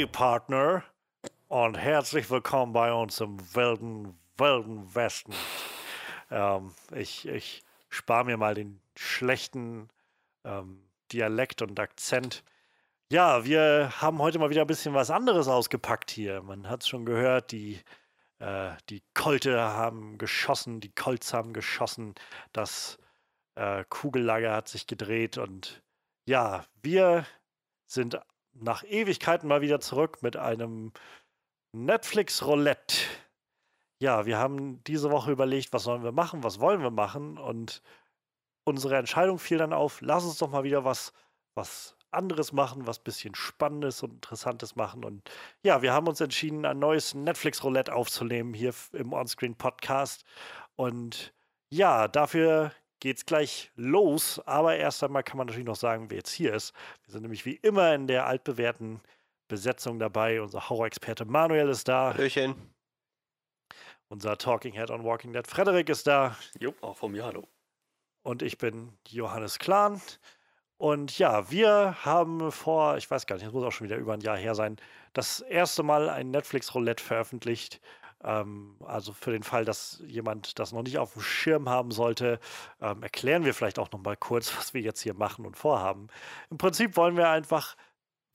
Howdy, Partner, und herzlich willkommen bei uns im wilden, wilden Westen. Ähm, ich ich spare mir mal den schlechten ähm, Dialekt und Akzent. Ja, wir haben heute mal wieder ein bisschen was anderes ausgepackt hier. Man hat es schon gehört, die, äh, die Kolte haben geschossen, die Colts haben geschossen, das äh, Kugellager hat sich gedreht und ja, wir sind nach Ewigkeiten mal wieder zurück mit einem Netflix Roulette. Ja, wir haben diese Woche überlegt, was sollen wir machen, was wollen wir machen und unsere Entscheidung fiel dann auf, lass uns doch mal wieder was, was anderes machen, was bisschen Spannendes und Interessantes machen. Und ja, wir haben uns entschieden, ein neues Netflix-Roulette aufzunehmen hier im Onscreen Podcast. Und ja, dafür geht's gleich los. Aber erst einmal kann man natürlich noch sagen, wer jetzt hier ist. Wir sind nämlich wie immer in der altbewährten Besetzung dabei. Unser Horror-Experte Manuel ist da. Hallöchen. Unser Talking Head on Walking Dead Frederik ist da. Jo, auch vom mir, hallo. Und ich bin Johannes Klahn. Und ja, wir haben vor, ich weiß gar nicht, es muss auch schon wieder über ein Jahr her sein, das erste Mal ein Netflix-Roulette veröffentlicht. Ähm, also für den Fall, dass jemand das noch nicht auf dem Schirm haben sollte, ähm, erklären wir vielleicht auch noch mal kurz, was wir jetzt hier machen und vorhaben. Im Prinzip wollen wir einfach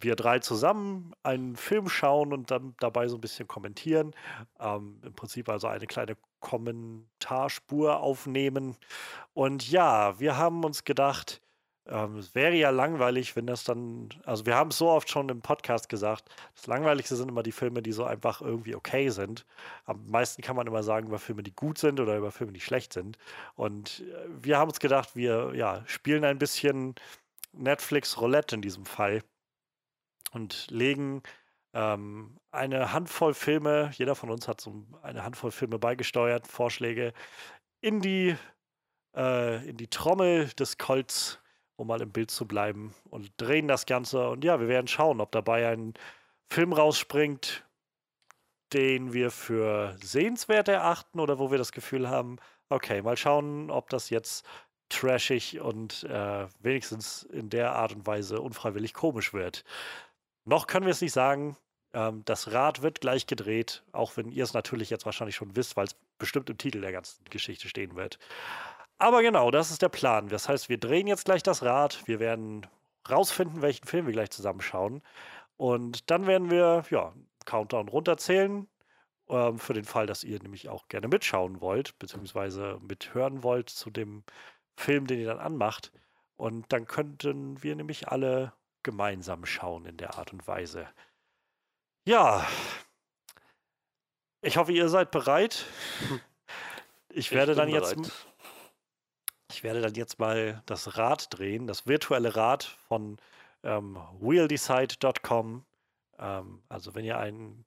wir drei zusammen einen Film schauen und dann dabei so ein bisschen kommentieren. Ähm, Im Prinzip also eine kleine Kommentarspur aufnehmen. Und ja, wir haben uns gedacht, ähm, es wäre ja langweilig, wenn das dann, also wir haben es so oft schon im Podcast gesagt, das Langweiligste sind immer die Filme, die so einfach irgendwie okay sind. Am meisten kann man immer sagen über Filme, die gut sind oder über Filme, die schlecht sind. Und äh, wir haben uns gedacht, wir ja, spielen ein bisschen Netflix Roulette in diesem Fall und legen ähm, eine Handvoll Filme, jeder von uns hat so eine Handvoll Filme beigesteuert, Vorschläge, in die, äh, in die Trommel des Colts, um mal im Bild zu bleiben, und drehen das Ganze. Und ja, wir werden schauen, ob dabei ein Film rausspringt, den wir für sehenswert erachten oder wo wir das Gefühl haben, okay, mal schauen, ob das jetzt trashig und äh, wenigstens in der Art und Weise unfreiwillig komisch wird. Noch können wir es nicht sagen. Ähm, das Rad wird gleich gedreht, auch wenn ihr es natürlich jetzt wahrscheinlich schon wisst, weil es bestimmt im Titel der ganzen Geschichte stehen wird. Aber genau, das ist der Plan. Das heißt, wir drehen jetzt gleich das Rad. Wir werden rausfinden, welchen Film wir gleich zusammenschauen. Und dann werden wir, ja, Countdown runterzählen. Ähm, für den Fall, dass ihr nämlich auch gerne mitschauen wollt, beziehungsweise mithören wollt zu dem Film, den ihr dann anmacht. Und dann könnten wir nämlich alle gemeinsam schauen in der Art und Weise. Ja, ich hoffe, ihr seid bereit. Ich werde ich dann jetzt. Ich werde dann jetzt mal das Rad drehen, das virtuelle Rad von ähm, wheeldecide.com. Ähm, also wenn ihr einen,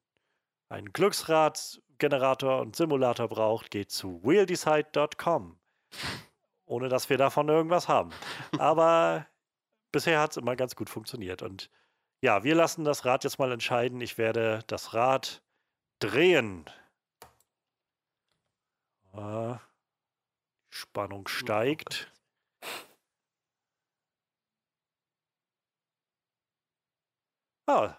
einen Glücksradgenerator und Simulator braucht, geht zu wheeldecide.com. Ohne dass wir davon irgendwas haben. Aber bisher hat es immer ganz gut funktioniert. Und ja, wir lassen das Rad jetzt mal entscheiden. Ich werde das Rad drehen. Äh, Spannung steigt. Ah,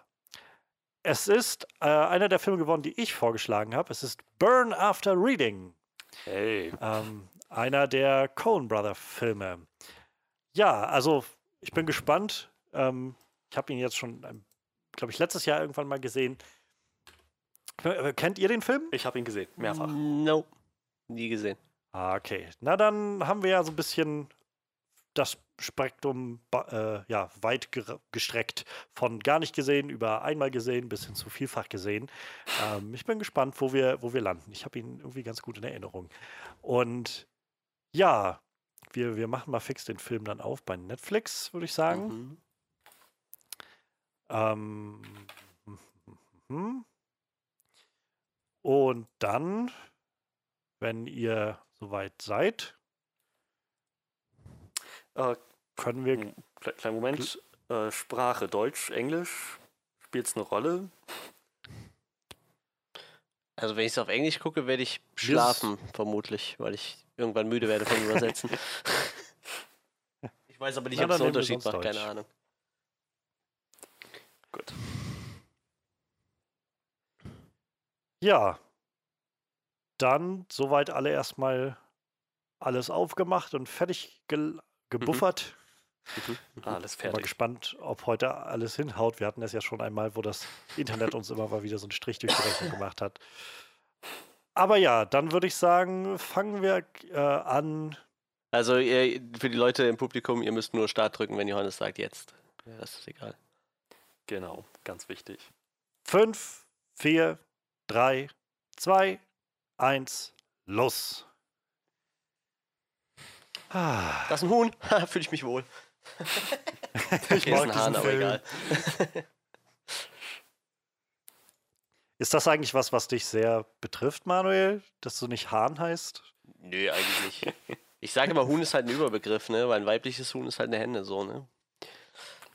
es ist äh, einer der Filme geworden, die ich vorgeschlagen habe. Es ist Burn After Reading. Hey. Ähm, einer der Coen Brother Filme. Ja, also ich bin gespannt. Ähm, ich habe ihn jetzt schon, ähm, glaube ich, letztes Jahr irgendwann mal gesehen. Äh, kennt ihr den Film? Ich habe ihn gesehen, mehrfach. No, nie gesehen. Ah, okay. Na, dann haben wir ja so ein bisschen das Spektrum äh, ja, weit gestreckt. Von gar nicht gesehen über einmal gesehen bis hin zu vielfach gesehen. Ähm, ich bin gespannt, wo wir, wo wir landen. Ich habe ihn irgendwie ganz gut in Erinnerung. Und ja, wir, wir machen mal fix den Film dann auf bei Netflix, würde ich sagen. Mhm. Ähm, und dann, wenn ihr soweit seid, äh, können wir. Kleinen Moment. Äh, Sprache Deutsch, Englisch. Spielt es eine Rolle? Also, wenn ich es auf Englisch gucke, werde ich schlafen, vermutlich, weil ich irgendwann müde werde von Übersetzen. ich weiß aber nicht, ob es einen Unterschied macht, keine Ahnung. Gut. Ja. Dann soweit alle erstmal alles aufgemacht und fertig ge gebuffert. Mhm. Alles Bin mal fertig. gespannt, ob heute alles hinhaut. Wir hatten es ja schon einmal, wo das Internet uns immer mal wieder so einen Strich durch die Rechnung gemacht hat. Aber ja, dann würde ich sagen, fangen wir äh, an. Also ihr, für die Leute im Publikum, ihr müsst nur Start drücken, wenn Johannes sagt jetzt. Ja, das ist egal. Genau, ganz wichtig. Fünf, vier, drei, zwei, eins, los. Ah, Das ist ein Huhn. Fühle ich mich wohl. ich Okay, ist mag ein Hahn, aber egal. Ist das eigentlich was, was dich sehr betrifft, Manuel, dass du nicht Hahn heißt? Nö, eigentlich nicht. Ich sage immer, Huhn ist halt ein Überbegriff, ne? Weil ein weibliches Huhn ist halt eine Henne, so, ne?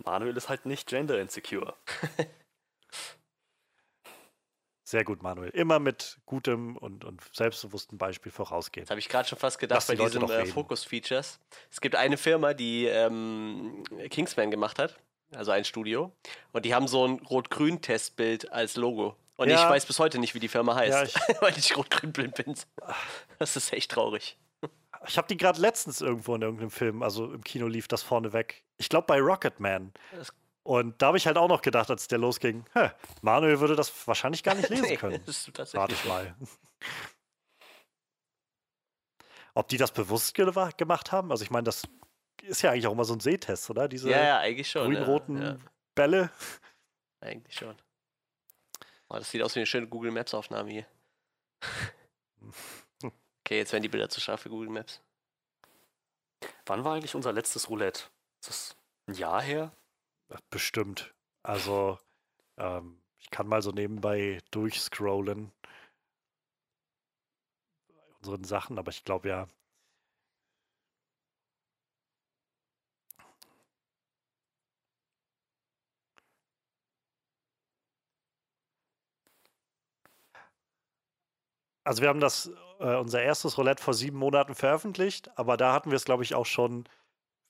Manuel ist halt nicht gender insecure. Sehr gut, Manuel. Immer mit gutem und, und selbstbewusstem Beispiel vorausgehen. Das habe ich gerade schon fast gedacht Lass bei die diesen äh. Focus-Features. Es gibt eine Firma, die ähm, Kingsman gemacht hat, also ein Studio, und die haben so ein Rot-Grün-Testbild als Logo. Und Ja. ich weiß bis heute nicht, wie die Firma heißt, Ja, ich- weil ich rot-grün blind bin. Das ist echt traurig. Ich habe die gerade letztens irgendwo in irgendeinem Film, also im Kino lief das vorneweg. Ich glaube bei Rocketman. Das- Und da habe ich halt auch noch gedacht, als der losging, hä, Manuel würde das wahrscheinlich gar nicht lesen Nee, können. das ist Rate tatsächlich ich mal. Ob die das bewusst ge gemacht haben? Also ich meine, das ist ja eigentlich auch immer so ein Sehtest, oder? Diese Ja, ja, eigentlich schon. grün-roten Ja, Bälle. ja, eigentlich schon. Oh, das sieht aus wie eine schöne Google Maps-Aufnahme hier. Okay, jetzt werden die Bilder zu scharf für Google Maps. Wann war eigentlich unser letztes Roulette? Ist das ein Jahr her? Bestimmt. Also, ähm, ich kann mal so nebenbei durchscrollen. Bei unseren Sachen, aber ich glaube ja. Also wir haben das, äh, unser erstes Roulette vor sieben Monaten veröffentlicht, aber da hatten wir es, glaube ich, auch schon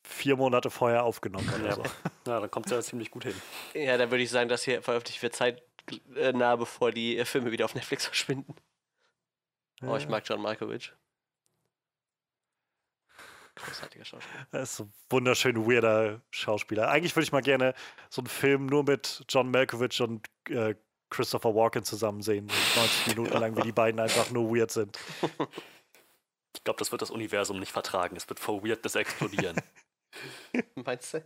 vier Monate vorher aufgenommen oder Ja. so. Ja, dann kommt es ja ziemlich gut hin. Ja, dann würde ich sagen, das hier veröffentlicht wird zeitnah, bevor die äh, Filme wieder auf Netflix verschwinden. Oh, ich Ja. mag John Malkovich. Großartiger Schauspieler. Er ist so ein wunderschön weirder Schauspieler. Eigentlich würde ich mal gerne so einen Film nur mit John Malkovich und äh, Christopher Walken zusammen sehen. So 90 Minuten lang, wie die beiden einfach nur weird sind. Ich glaube, das wird das Universum nicht vertragen. Es wird vor Weirdness explodieren. Meinst du?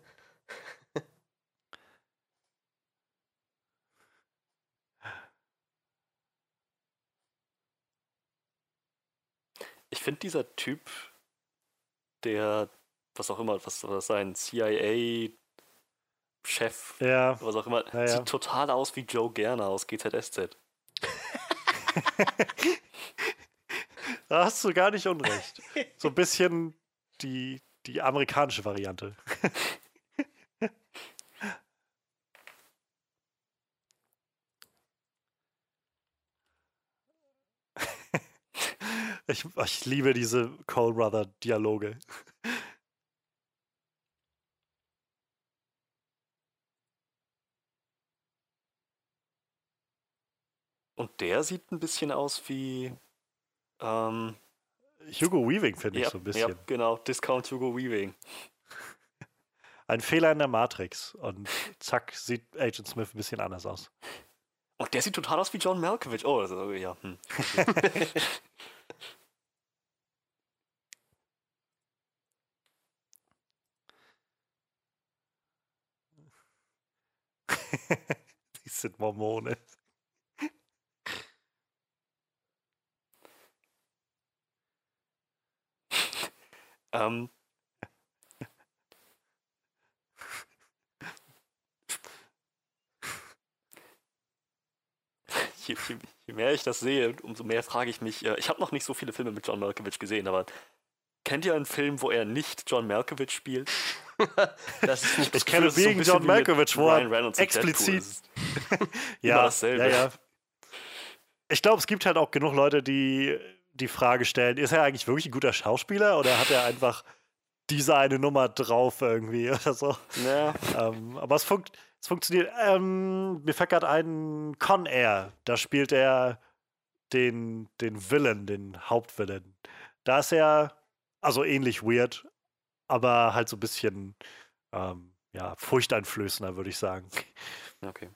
Ich finde dieser Typ, der, was auch immer, was soll das sein, CIA-Chef, Ja, was auch immer, Ja, ja. sieht total aus wie Joe Gerner aus GZSZ. da hast du gar nicht unrecht. So ein bisschen die, die amerikanische Variante. Ich, ich liebe diese Cole Brother Dialoge. Und der sieht ein bisschen aus wie, ähm, Hugo Weaving finde ich ja, so ein bisschen. ja, genau, Discount Hugo Weaving. Ein Fehler in der Matrix. Und zack, sieht Agent Smith ein bisschen anders aus. Und der sieht total aus wie John Malkovich. Oh, das ist, ja. Hm. Die sind Mormone. Ähm, je, je, je mehr ich das sehe, umso mehr frage ich mich, äh, ich habe noch nicht so viele Filme mit John Malkovich gesehen, aber kennt ihr einen Film, wo er nicht John Malkovich spielt? Das ist nicht Ich kenne ist so John Malkovich, wo er explizit. Ja, ja, ja. Ich glaube, es gibt halt auch genug Leute, die die Frage stellen: Ist er eigentlich wirklich ein guter Schauspieler oder hat er einfach diese eine Nummer drauf irgendwie oder so? Ja, ähm, aber es, funkt, es funktioniert. Ähm, mir fällt gerade ein Con Air. Da spielt er den, den Villain, den Hauptvillain. Da ist er also ähnlich weird, aber halt so ein bisschen ähm, ja, furchteinflößender, würde ich sagen. Okay.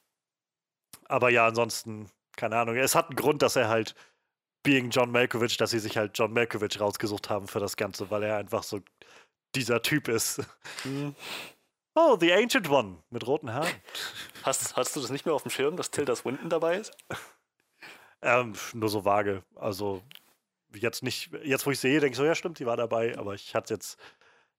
Aber ja, ansonsten, keine Ahnung. Es hat einen Grund, dass er halt being John Malkovich, dass sie sich halt John Malkovich rausgesucht haben für das Ganze, weil er einfach so dieser Typ ist. Mhm. Oh, The Ancient One mit roten Haaren. Hast, hast du das nicht mehr auf dem Schirm, dass Tilda Swinton dabei ist? Ähm, nur so vage. Also jetzt nicht, jetzt wo ich sehe, denke ich so, ja stimmt, die war dabei, aber ich hatte jetzt,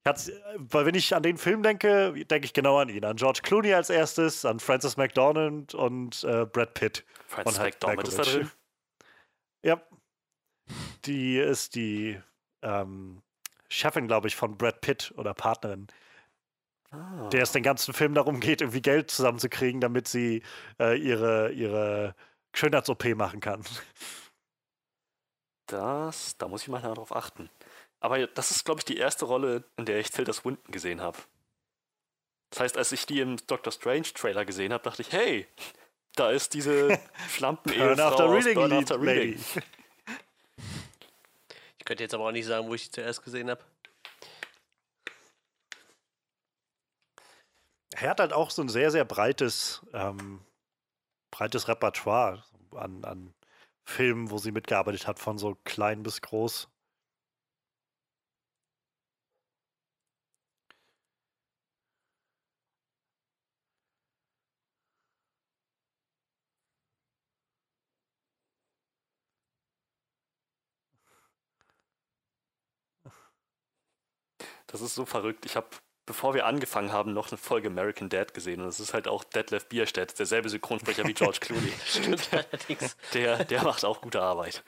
ich hatte, weil wenn ich an den Film denke, denke ich genau an ihn, an George Clooney als erstes, an Francis McDormand und äh, Brad Pitt. Francis Und halt McDormand ist da Malkovich. drin. Ja. Die ist die ähm, Chefin, glaube ich, von Brad Pitt oder Partnerin, Ah. der es den ganzen Film darum geht, irgendwie Geld zusammenzukriegen, damit sie äh, ihre, ihre Schönheits-OP machen kann. Das, da muss ich mal darauf achten. Aber das ist, glaube ich, die erste Rolle, in der ich Tilda Swinton gesehen habe. Das heißt, als ich die im Doctor Strange Trailer gesehen habe, dachte ich, hey, da ist diese Schlampen-Ehefrau aus Burn After Reading. Ich könnte jetzt aber auch nicht sagen, wo ich sie zuerst gesehen habe. Er hat halt auch so ein sehr, sehr breites, ähm, breites Repertoire an, an Filmen, wo sie mitgearbeitet hat, von so klein bis groß. Das ist so verrückt. Ich habe, bevor wir angefangen haben, noch eine Folge American Dad gesehen. Und das ist halt auch Detlef Bierstedt, derselbe Synchronsprecher wie George Clooney. Stimmt allerdings. Der, der macht auch gute Arbeit.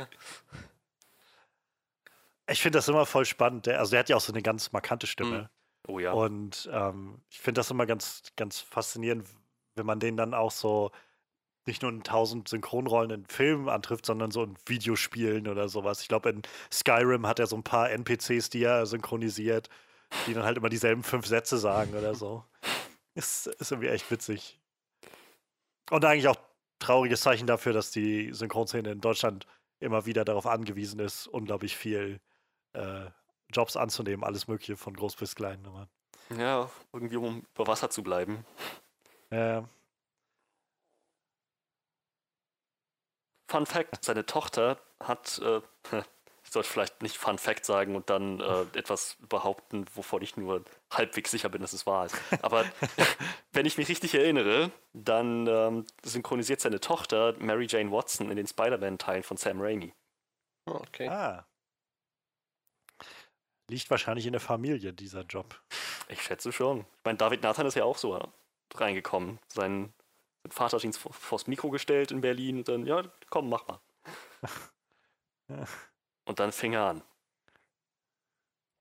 Ich finde das immer voll spannend. Der, also der hat ja auch so eine ganz markante Stimme. Oh ja. Und ähm, ich finde das immer ganz, ganz faszinierend, wenn man den dann auch so nicht nur in tausend Synchronrollen in Filmen antrifft, sondern so in Videospielen oder sowas. Ich glaube, in Skyrim hat er so ein paar NPCs, die er synchronisiert, die dann halt immer dieselben fünf Sätze sagen oder so. Ist, ist irgendwie echt witzig. Und eigentlich auch trauriges Zeichen dafür, dass die Synchronszene in Deutschland immer wieder darauf angewiesen ist, unglaublich viel äh, Jobs anzunehmen, alles Mögliche von groß bis klein. Aber, Ja, irgendwie um über Wasser zu bleiben. äh, Fun Fact: Seine Tochter hat, äh, ich sollte vielleicht nicht Fun Fact sagen und dann äh, etwas behaupten, wovon ich nur halbwegs sicher bin, dass es wahr ist. Aber wenn ich mich richtig erinnere, dann ähm, synchronisiert seine Tochter Mary Jane Watson in den Spider-Man-Teilen von Sam Raimi. Oh, okay. Ah. Liegt wahrscheinlich in der Familie, dieser Job. Ich schätze schon. Ich meine, David Nathan ist ja auch so reingekommen. Sein, sein Vater hat ihn vor- vors Mikro gestellt in Berlin und dann, ja, komm, mach mal. Und dann fing er an.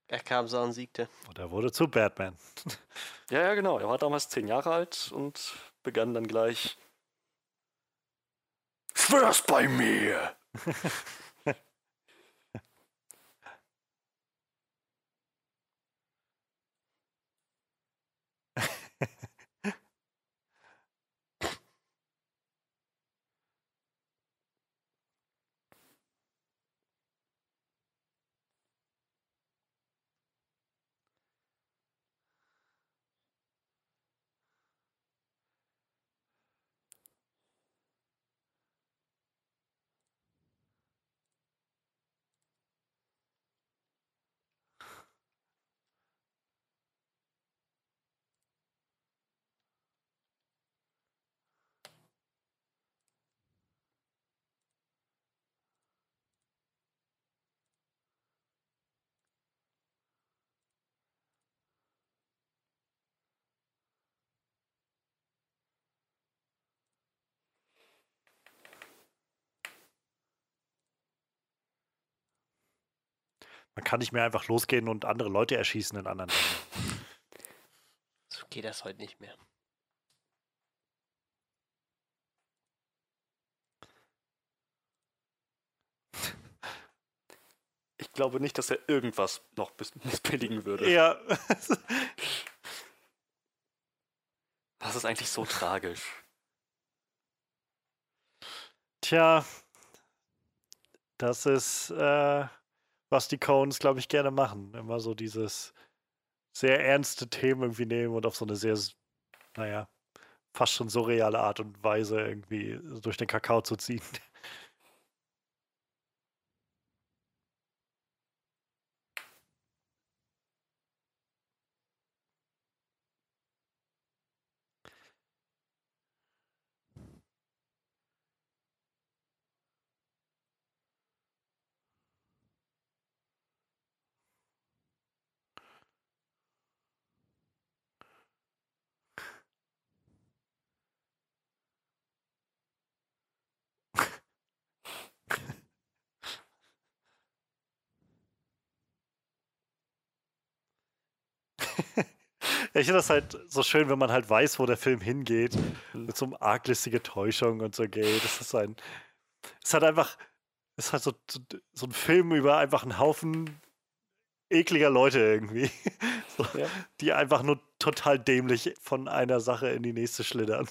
Er kam, sah und siegte. Und er wurde zu Batman. Ja, ja, genau. Er war damals zehn Jahre alt und begann dann gleich. Schwör's bei mir! Man kann nicht mehr einfach losgehen und andere Leute erschießen in anderen Ländern. So geht das heute nicht mehr. Ich glaube nicht, dass er irgendwas noch missbilligen würde. Ja. Das ist eigentlich so tragisch. Tja. Das ist, äh, was die Cones, glaube ich, gerne machen. Immer so dieses sehr ernste Themen irgendwie nehmen und auf so eine sehr, naja, fast schon surreale Art und Weise irgendwie durch den Kakao zu ziehen. ich finde das halt so schön, wenn man halt weiß, wo der Film hingeht. Mit so einem arglistige Täuschung und so geht. Das ist ein. Es hat einfach. Es hat so, so, so ein Film über einfach einen Haufen ekliger Leute irgendwie. So, ja. Die einfach nur total dämlich von einer Sache in die nächste schlittern.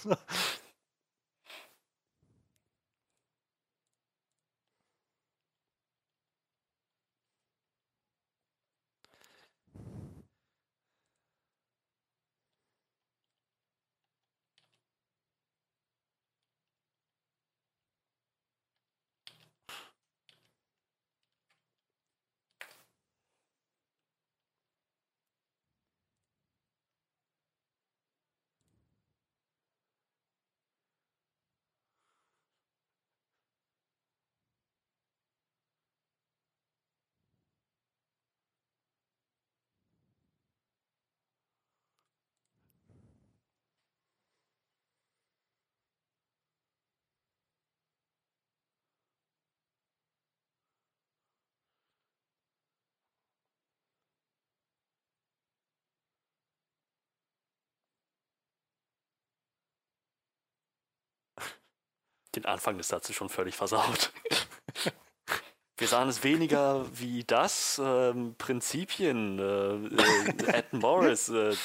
Den Anfang des Satzes schon völlig versaut. Wir sahen es weniger wie das, ähm, Prinzipien, äh, äh, Ed Morris. Äh. Das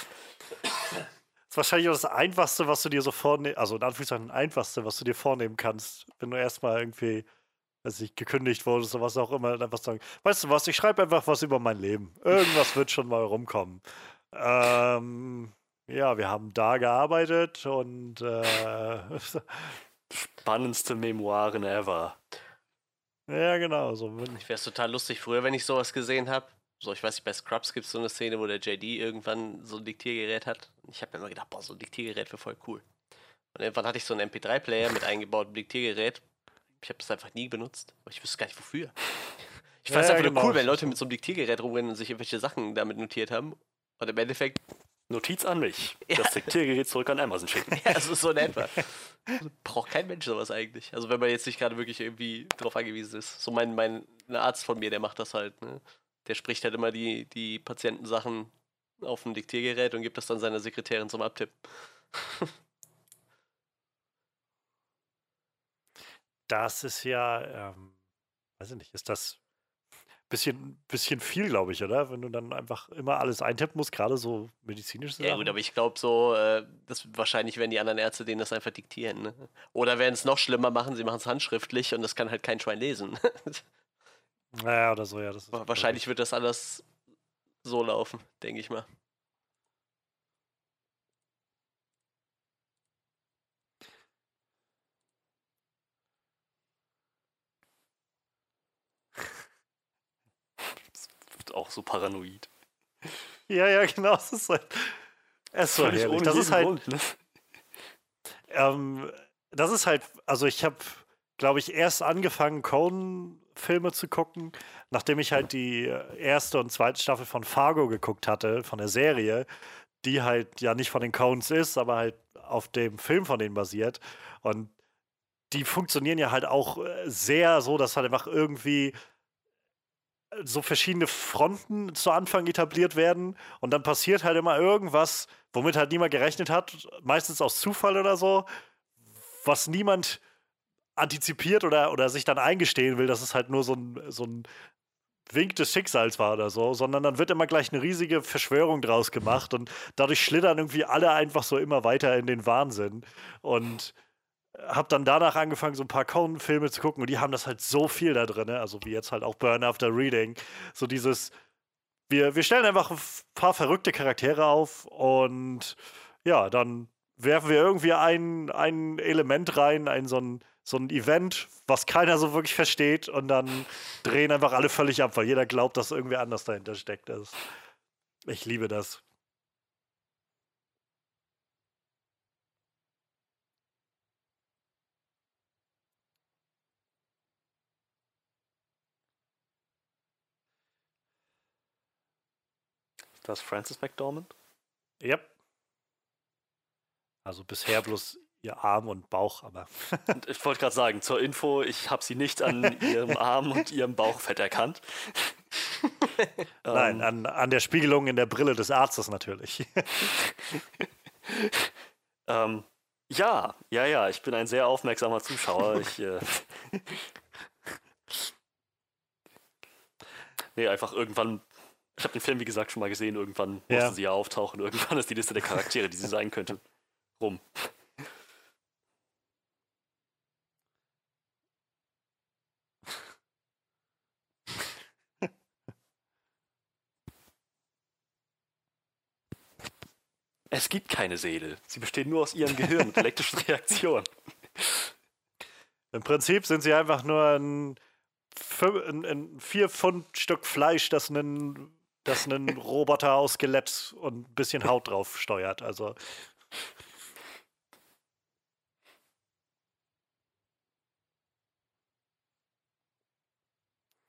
ist wahrscheinlich auch das Einfachste, was du dir so vornehmen, also in Anführungszeichen Einfachste, was du dir vornehmen kannst, wenn du erstmal irgendwie, weiß ich, gekündigt wurdest oder was auch immer, dann einfach sagen, weißt du was, ich schreibe einfach was über mein Leben. Irgendwas wird schon mal rumkommen. Ähm, ja, wir haben da gearbeitet und äh, spannendste Memoiren ever. Ja, genau. So. Ich wäre es total lustig früher, wenn ich sowas gesehen habe. So, ich weiß nicht, bei Scrubs gibt es so eine Szene, wo der JD irgendwann so ein Diktiergerät hat. Ich habe mir immer gedacht, boah, so ein Diktiergerät wäre voll cool. Und irgendwann hatte ich so einen MP3-Player mit eingebautem Diktiergerät. Ich habe das einfach nie benutzt, aber ich wüsste gar nicht wofür. Ich fand es ja, einfach genau. nur cool, wenn Leute mit so einem Diktiergerät rumrennen und sich irgendwelche Sachen damit notiert haben. Und im Endeffekt Notiz an mich. Ja. Das Diktiergerät zurück an Amazon schicken. Ja, also so in etwa. Braucht kein Mensch sowas eigentlich. Also wenn man jetzt nicht gerade wirklich irgendwie drauf angewiesen ist. So mein, mein Arzt von mir, der macht das halt. Ne? Der spricht halt immer die, die Patientensachen auf dem Diktiergerät und gibt das dann seiner Sekretärin zum Abtippen. Das ist ja, ähm, weiß ich nicht, ist das bisschen, bisschen viel, glaube ich, oder? Wenn du dann einfach immer alles eintippen musst, gerade so medizinische Sachen. Ja, gut, aber ich glaube so, äh, das, wahrscheinlich werden die anderen Ärzte denen das einfach diktieren. Ne? Oder werden es noch schlimmer machen, sie machen es handschriftlich und das kann halt kein Schwein lesen. naja, oder so, ja. wahrscheinlich wird das alles so laufen, denke ich mal. Auch so paranoid. Ja, ja, genau. Es ist halt. Es ist herrlich. Das ist halt. Grund, ne? ähm, das ist halt. Also, ich habe, glaube ich, erst angefangen, Conan-Filme zu gucken, nachdem ich halt die erste und zweite Staffel von Fargo geguckt hatte, von der Serie, die halt ja nicht von den Cones ist, aber halt auf dem Film von denen basiert. Und die funktionieren ja halt auch äh, sehr so, dass halt einfach irgendwie so verschiedene Fronten zu Anfang etabliert werden und dann passiert halt immer irgendwas, womit halt niemand gerechnet hat, meistens aus Zufall oder so, was niemand antizipiert oder, oder sich dann eingestehen will, dass es halt nur so ein, so ein Wink des Schicksals war oder so, sondern dann wird immer gleich eine riesige Verschwörung draus gemacht und dadurch schlittern irgendwie alle einfach so immer weiter in den Wahnsinn. Und habe dann danach angefangen, so ein paar Conan-Filme zu gucken und die haben das halt so viel da drin, ne? also wie jetzt halt auch Burn After Reading. So dieses, wir, wir stellen einfach ein paar verrückte Charaktere auf und ja, dann werfen wir irgendwie ein, ein Element rein, ein so ein, so ein Event, was keiner so wirklich versteht und dann drehen einfach alle völlig ab, weil jeder glaubt, dass irgendwer anders dahinter steckt. Das, ich liebe das. Ist das Francis McDormand? Yep. Also bisher bloß ihr Arm und Bauch, aber. Ich wollte gerade sagen, zur Info, ich habe sie nicht an ihrem Arm und ihrem Bauchfett erkannt. Nein, Ähm, an, an der Spiegelung in der Brille des Arztes natürlich. ähm, ja, ja, ja, ich bin ein sehr aufmerksamer Zuschauer. Ich, äh, nee, einfach irgendwann. Ich habe den Film, wie gesagt, schon mal gesehen. Irgendwann Ja. musste sie ja auftauchen. Irgendwann ist die Liste der Charaktere, die sie sein könnte, rum. Es gibt keine Seele. Sie besteht nur aus ihrem Gehirn und elektrischen Reaktionen. Im Prinzip sind sie einfach nur ein, ein, ein vier Pfund Stück Fleisch, das einen, das einen Roboter aus Skelett und ein bisschen Haut drauf steuert. Also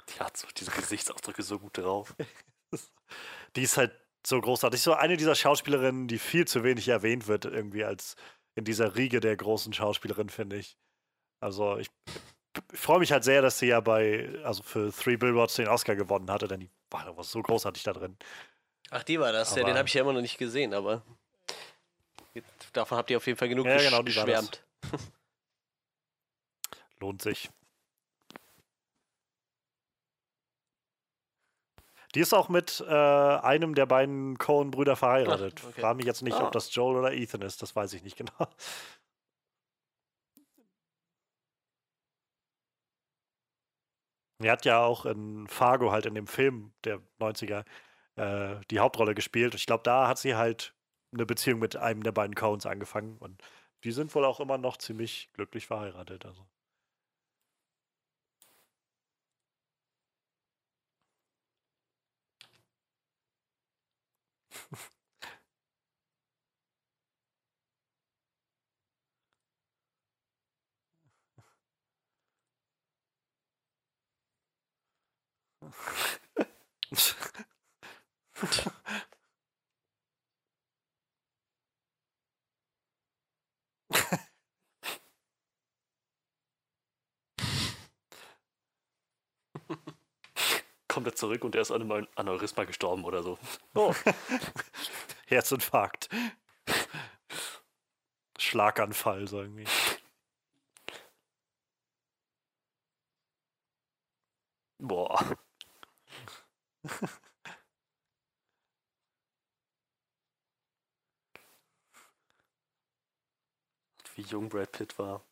Die hat so diese Gesichtsausdrücke so gut drauf. die ist halt so großartig. So eine dieser Schauspielerinnen, die viel zu wenig erwähnt wird, irgendwie als in dieser Riege der großen Schauspielerinnen, finde ich. Also ich, ich freue mich halt sehr, dass sie ja bei, also für Three Billboards den Oscar gewonnen hatte, denn die war was so großartig da drin. Ach, die war das. ja, den Aber- habe ich ja immer noch nicht gesehen, aber davon habt ihr auf jeden Fall genug Ja, genau, die war das. geschwärmt. Lohnt sich. Die ist auch mit äh, einem der beiden Cohen-Brüder verheiratet. Ach, okay. Frage mich jetzt nicht, Ah. ob das Joel oder Ethan ist, das weiß ich nicht genau. Er hat ja auch in Fargo halt in dem Film der 90er äh, die Hauptrolle gespielt. Ich glaube, da hat sie halt eine Beziehung mit einem der beiden Coens angefangen und die sind wohl auch immer noch ziemlich glücklich verheiratet. Also. Kommt er zurück und er ist an einem Aneurysma gestorben oder so. Oh. Herzinfarkt. Schlaganfall, so irgendwie. Boah. Wie jung Brad Pitt war.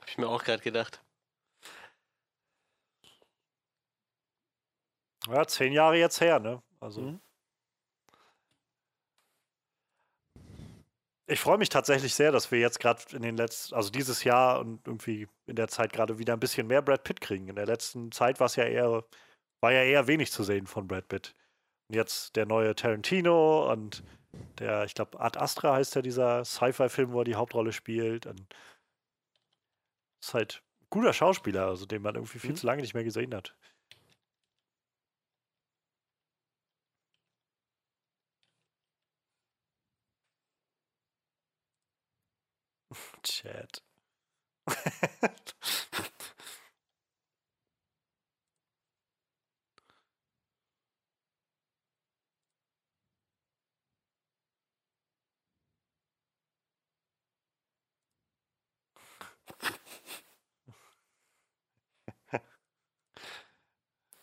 Hab ich mir auch gerade gedacht. Ja, zehn Jahre jetzt her, ne? Also. Mhm. Ich freue mich tatsächlich sehr, dass wir jetzt gerade in den letzten, also dieses Jahr und irgendwie in der Zeit gerade wieder ein bisschen mehr Brad Pitt kriegen. In der letzten Zeit war es ja eher, war ja eher wenig zu sehen von Brad Pitt. Und jetzt der neue Tarantino und der, ich glaube, Ad Astra heißt ja dieser Sci-Fi-Film, wo er die Hauptrolle spielt. Und ist halt ein guter Schauspieler, also den man irgendwie viel Mhm. zu lange nicht mehr gesehen hat. Chat.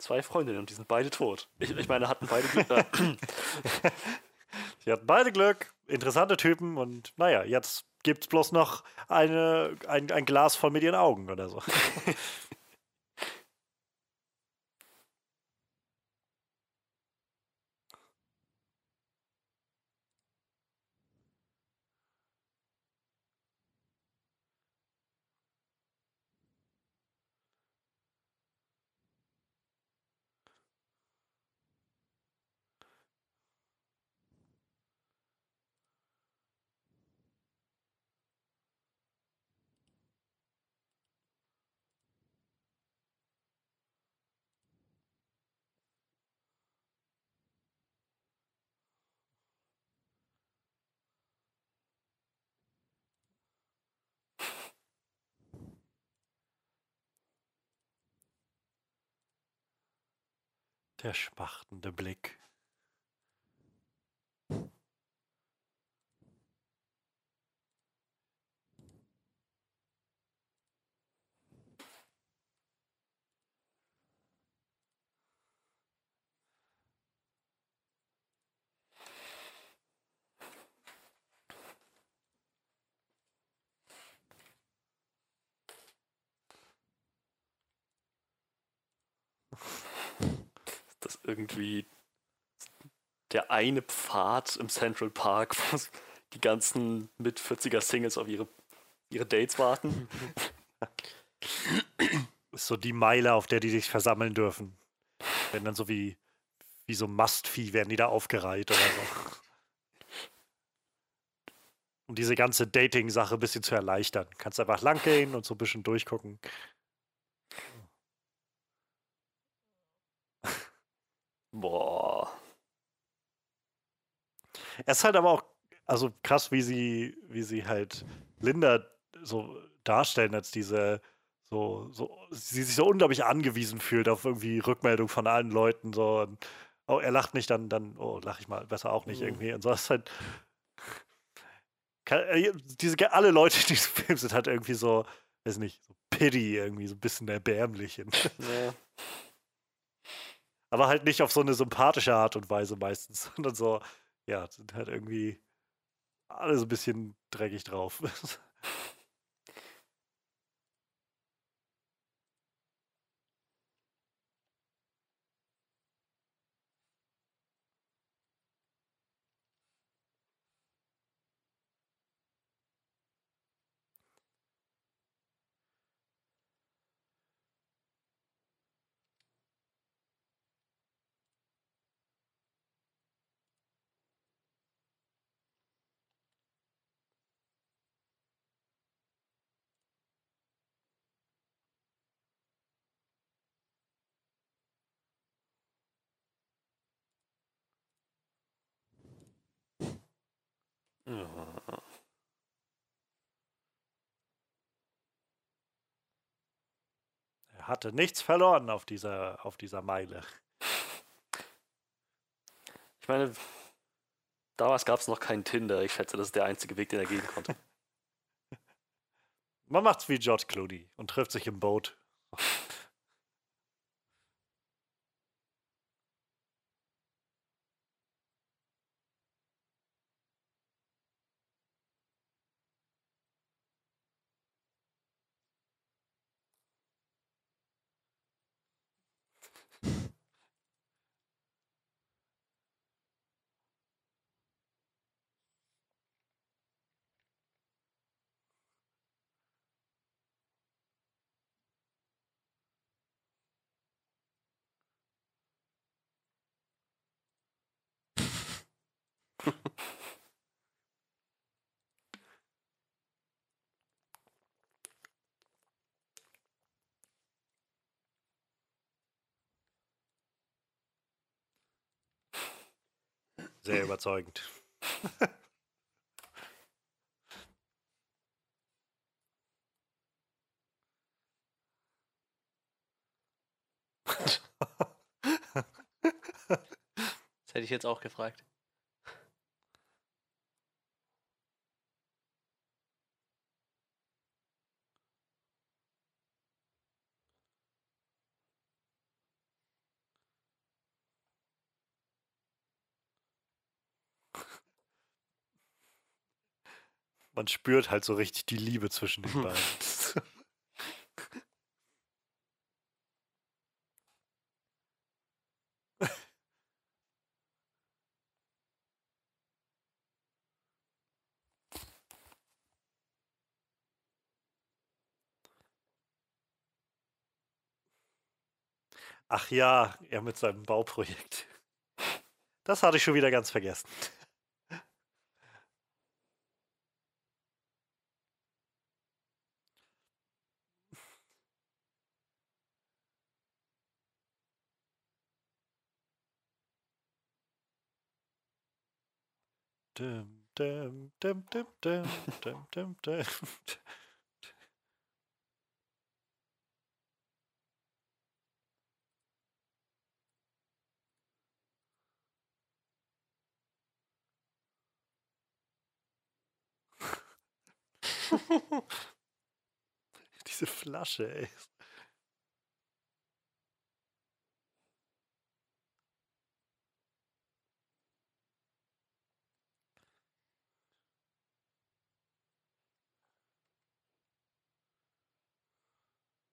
Zwei Freundinnen und die sind beide tot. Ich, ich meine, hatten beide Glück. Äh, Sie hatten beide Glück, interessante Typen und naja, jetzt gibt's bloß noch eine, ein, ein Glas voll mit ihren Augen oder so. Der schmachtende Blick. Das irgendwie der eine Pfad im Central Park, wo die ganzen mit 40er Singles auf ihre, ihre Dates warten. Ist so die Meile, auf der die sich versammeln dürfen. Wenn dann so wie, wie so Mastvieh werden die da aufgereiht oder so. Um diese ganze Dating-Sache ein bisschen zu erleichtern. Kannst einfach lang gehen und so ein bisschen durchgucken. Boah. Es ist halt aber auch, also krass, wie sie, wie sie halt Linda so darstellen, als diese, so, so, sie sich so unglaublich angewiesen fühlt auf irgendwie Rückmeldung von allen Leuten, so. Und, oh, er lacht nicht, dann, dann, oh, lach ich mal besser auch nicht Mhm. irgendwie. Und so ist halt. Kann, äh, diese, alle Leute in diesem Film sind halt irgendwie so, weiß nicht, so pity, irgendwie so ein bisschen erbärmlich. Ja. Aber halt nicht auf so eine sympathische Art und Weise meistens, sondern so, ja, sind halt irgendwie alle so ein bisschen dreckig drauf. Ja. Er hatte nichts verloren auf dieser, auf dieser Meile. Ich meine, damals gab es noch keinen Tinder. Ich schätze, das ist der einzige Weg, den er gehen konnte. Man macht's wie George Clooney und trifft sich im Boot. Sehr überzeugend. Das hätte ich jetzt auch gefragt. Man spürt halt so richtig die Liebe zwischen den beiden. Ach ja, er mit seinem Bauprojekt. Das hatte ich schon wieder ganz vergessen. Dum, dum, dum, dum, dum, dum, dum, dum. Diese Flasche, ey.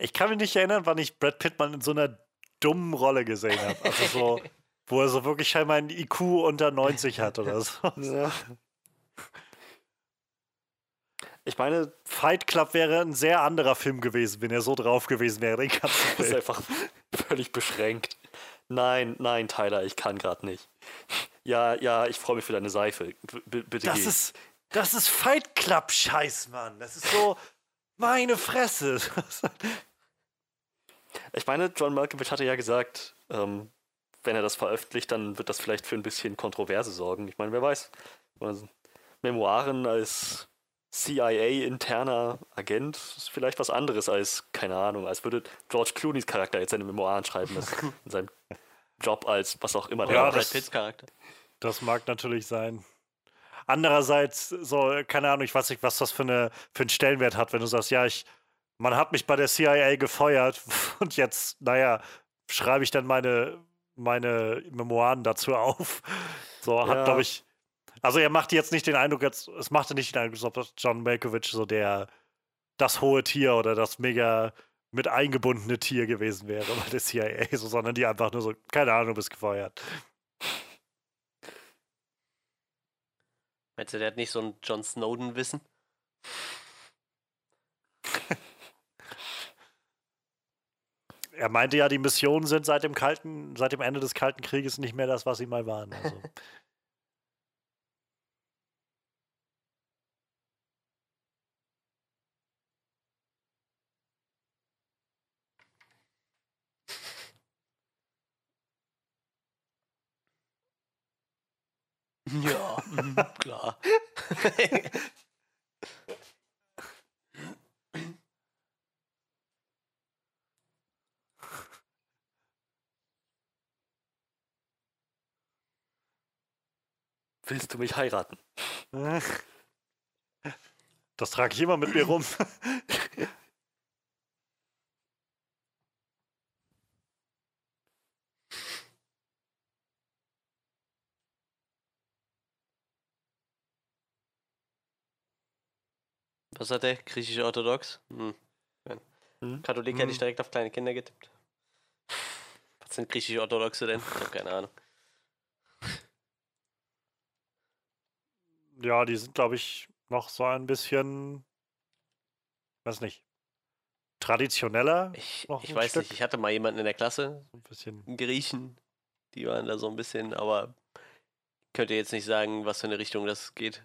Ich kann mich nicht erinnern, wann ich Brad Pitt mal in so einer dummen Rolle gesehen habe. Also so, wo er so wirklich scheinbar ein IQ unter 90 hat oder so. Ja. Ich meine, Fight Club wäre ein sehr anderer Film gewesen, wenn er so drauf gewesen wäre, den ganzen das ist einfach völlig beschränkt. Nein, nein, Tyler, ich kann gerade nicht. Ja, ja, ich freue mich für deine Seife. B bitte Das geh. ist, das ist Fight Club Scheiß, Mann. Das ist so meine Fresse. Ich meine, John Malkovich hatte ja gesagt, ähm, wenn er das veröffentlicht, dann wird das vielleicht für ein bisschen Kontroverse sorgen. Ich meine, wer weiß. Also, Memoiren als CIA-interner Agent ist vielleicht was anderes als, keine Ahnung, als würde George Clooney's Charakter jetzt seine Memoiren schreiben müssen. in seinem Job als was auch immer der Ja. Brad das- Pitts Charakter. Das mag natürlich sein. Andererseits, so, keine Ahnung, ich weiß nicht, was das für, eine, für einen Stellenwert hat, wenn du sagst, ja, ich, man hat mich bei der CIA gefeuert und jetzt, naja, schreibe ich dann meine, meine Memoiren dazu auf. So hat, Ja. glaube ich, also er macht jetzt nicht den Eindruck, jetzt, es machte nicht den Eindruck, ob John Malkovich so der, das hohe Tier oder das mega mit eingebundene Tier gewesen wäre bei der CIA, so, sondern die einfach nur so, keine Ahnung, du bist gefeuert. Meinst du, der hat nicht so ein John Snowden-Wissen? Er meinte ja, die Missionen sind seit dem Kalten, seit dem Ende des Kalten Krieges nicht mehr das, was sie mal waren. Also. Ja, mhm, klar. Willst du mich heiraten? Das trage ich immer mit mir rum. Was hat der? Griechisch-orthodox? Hm. Hm? Katholik hätte ich Hm. direkt auf kleine Kinder getippt. Was sind griechisch-orthodoxe denn? Ich habe keine Ahnung. Ja, die sind, glaube ich, noch so ein bisschen, weiß nicht, traditioneller. Ich, ich weiß Stück? nicht, ich hatte mal jemanden in der Klasse, ein bisschen. Griechen, die waren da so ein bisschen, aber könnt ihr jetzt nicht sagen, was für eine Richtung das geht.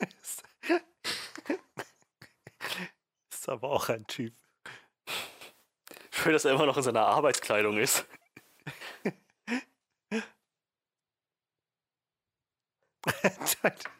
ist aber auch ein Typ. Schön, dass er immer noch in seiner Arbeitskleidung ist.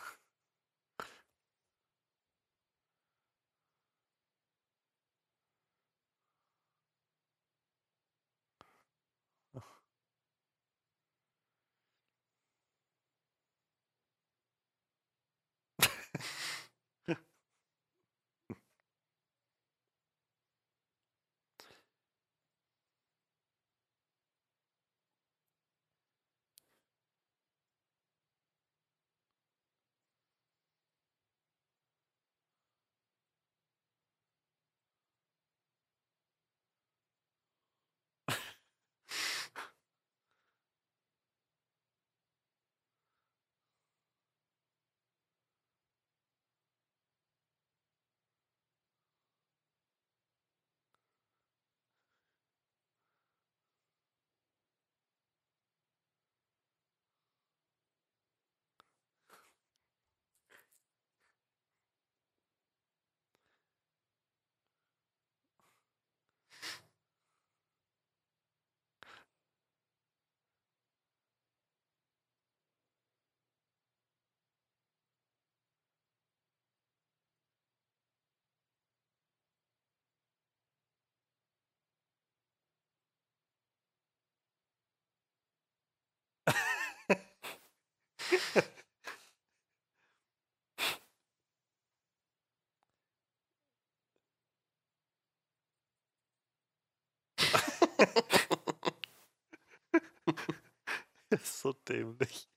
ist so dämlich.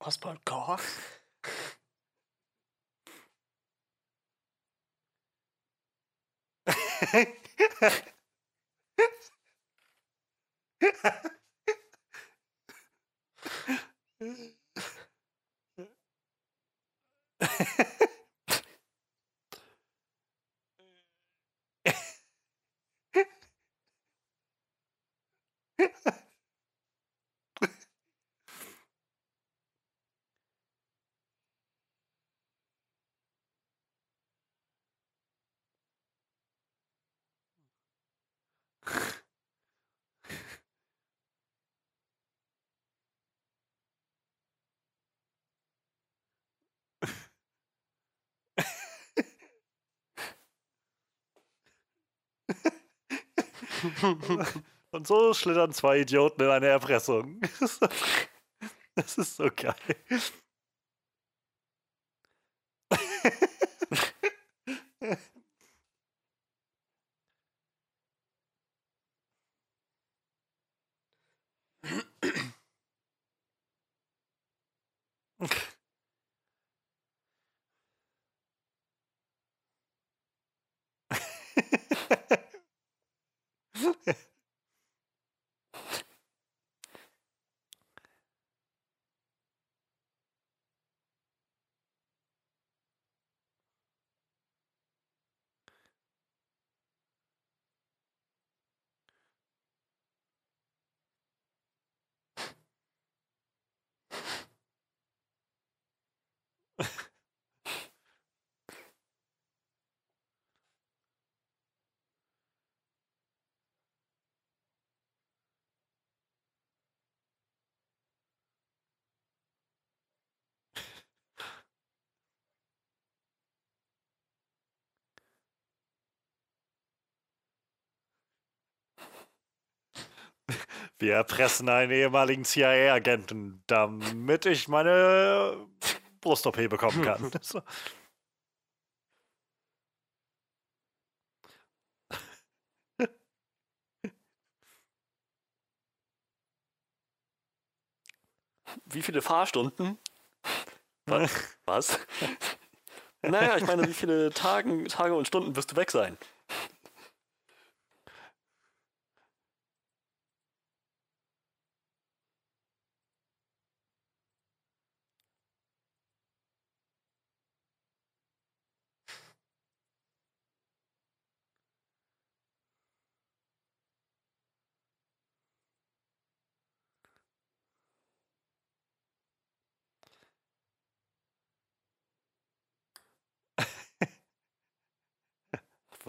Last part, cough. Und so schlittern zwei Idioten in eine Erpressung. Das ist so geil. Wir erpressen einen ehemaligen CIA-Agenten, damit ich meine Brust-OP bekommen kann. So. Wie viele Fahrstunden? Was? Was? naja, ich meine, wie viele Tagen, Tage und Stunden wirst du weg sein?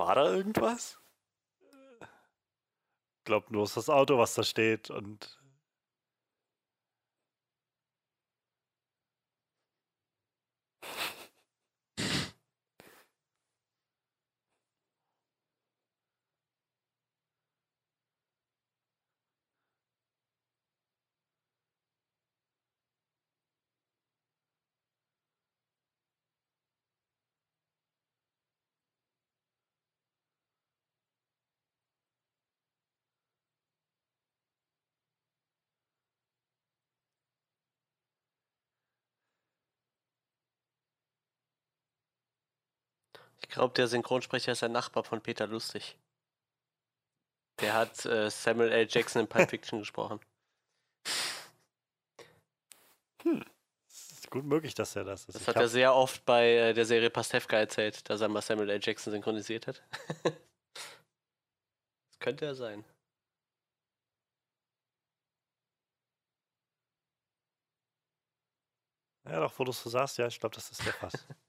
War da irgendwas? Ich glaube, nur ist das Auto, was da steht. Und Ich glaube, der Synchronsprecher ist ein Nachbar von Peter Lustig. Der hat äh, Samuel L. Jackson in Pulp Fiction gesprochen. es ist gut möglich, dass er das ist. Das Ich hat er sehr oft bei äh, der Serie Pastewka erzählt, dass er mal Samuel L. Jackson synchronisiert hat. das könnte er sein. ja, doch, wo du es so sagst, ja, ich glaube, das ist der Pass.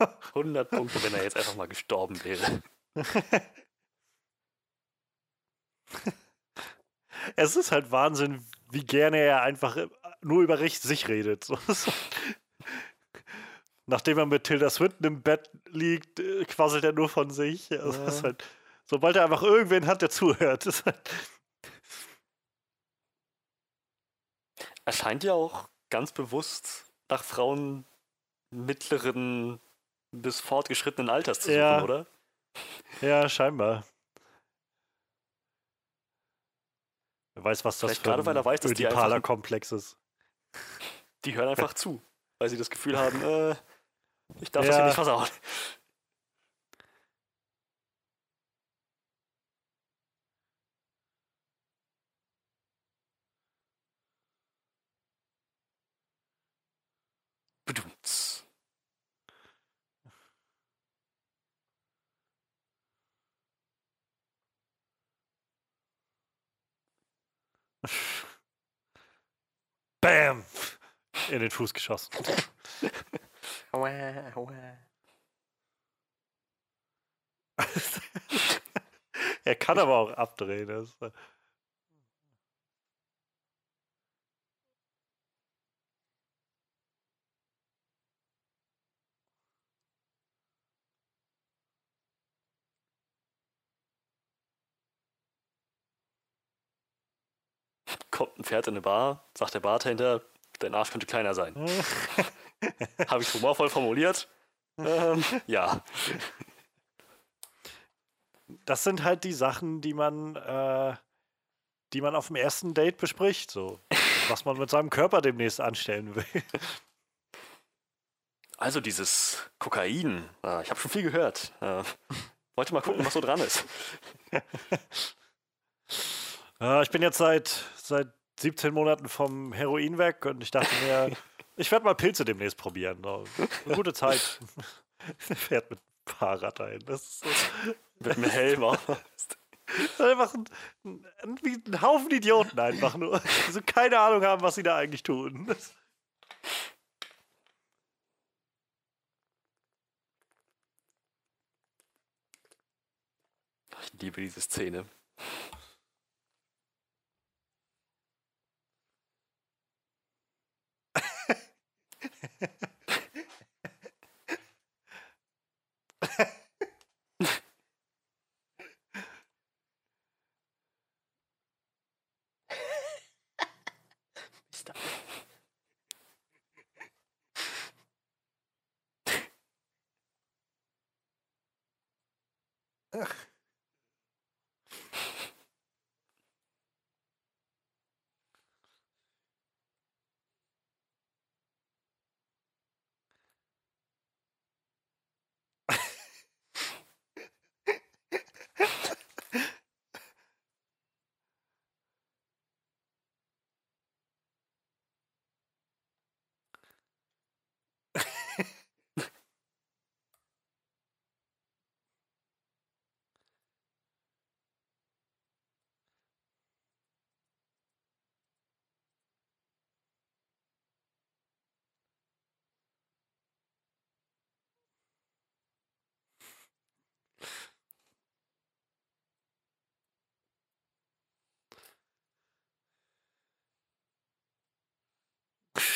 100 Punkte, wenn er jetzt einfach mal gestorben wäre. es ist halt Wahnsinn, wie gerne er einfach äh, nur über Recht sich redet. Nachdem er mit Tilda Swinton im Bett liegt, äh, quasselt er nur von sich. Also Ja. halt, sobald er einfach irgendwen hat, der zuhört. Halt, Er scheint ja auch ganz bewusst nach Frauen mittleren bis fortgeschrittenen Alters zu suchen, Ja. oder? ja, scheinbar. Wer weiß, was das Vielleicht für gerade, weil er weiß, dass die einfach- Komplex ist. Die hören einfach zu, weil sie das Gefühl haben, äh, Ich darf das Ja. hier nicht versauen. Bam! In den Fuß geschossen. Aua, aua. er kann aber auch abdrehen. Das, Kommt ein Pferd in eine Bar, sagt der Bartender, dein Arsch könnte kleiner sein. Habe ich humorvoll formuliert? Ähm, ja. das sind halt die Sachen, die man, äh, die man auf dem ersten Date bespricht. So. Was man mit seinem Körper demnächst anstellen will. Also dieses Kokain, äh, ich habe schon viel gehört. Äh, wollte mal gucken, was so dran ist. Äh, ich bin jetzt seit, seit 17 Monaten vom Heroin weg und ich dachte mir, ich werde mal Pilze demnächst probieren. Eine gute Zeit. Fährt mit dem Fahrrad dahin. Das ist so, Mit einem Helm auch. einfach ein, ein, wie ein Haufen Idioten einfach nur. Die so keine Ahnung haben, was sie da eigentlich tun. Das, Ich liebe diese Szene.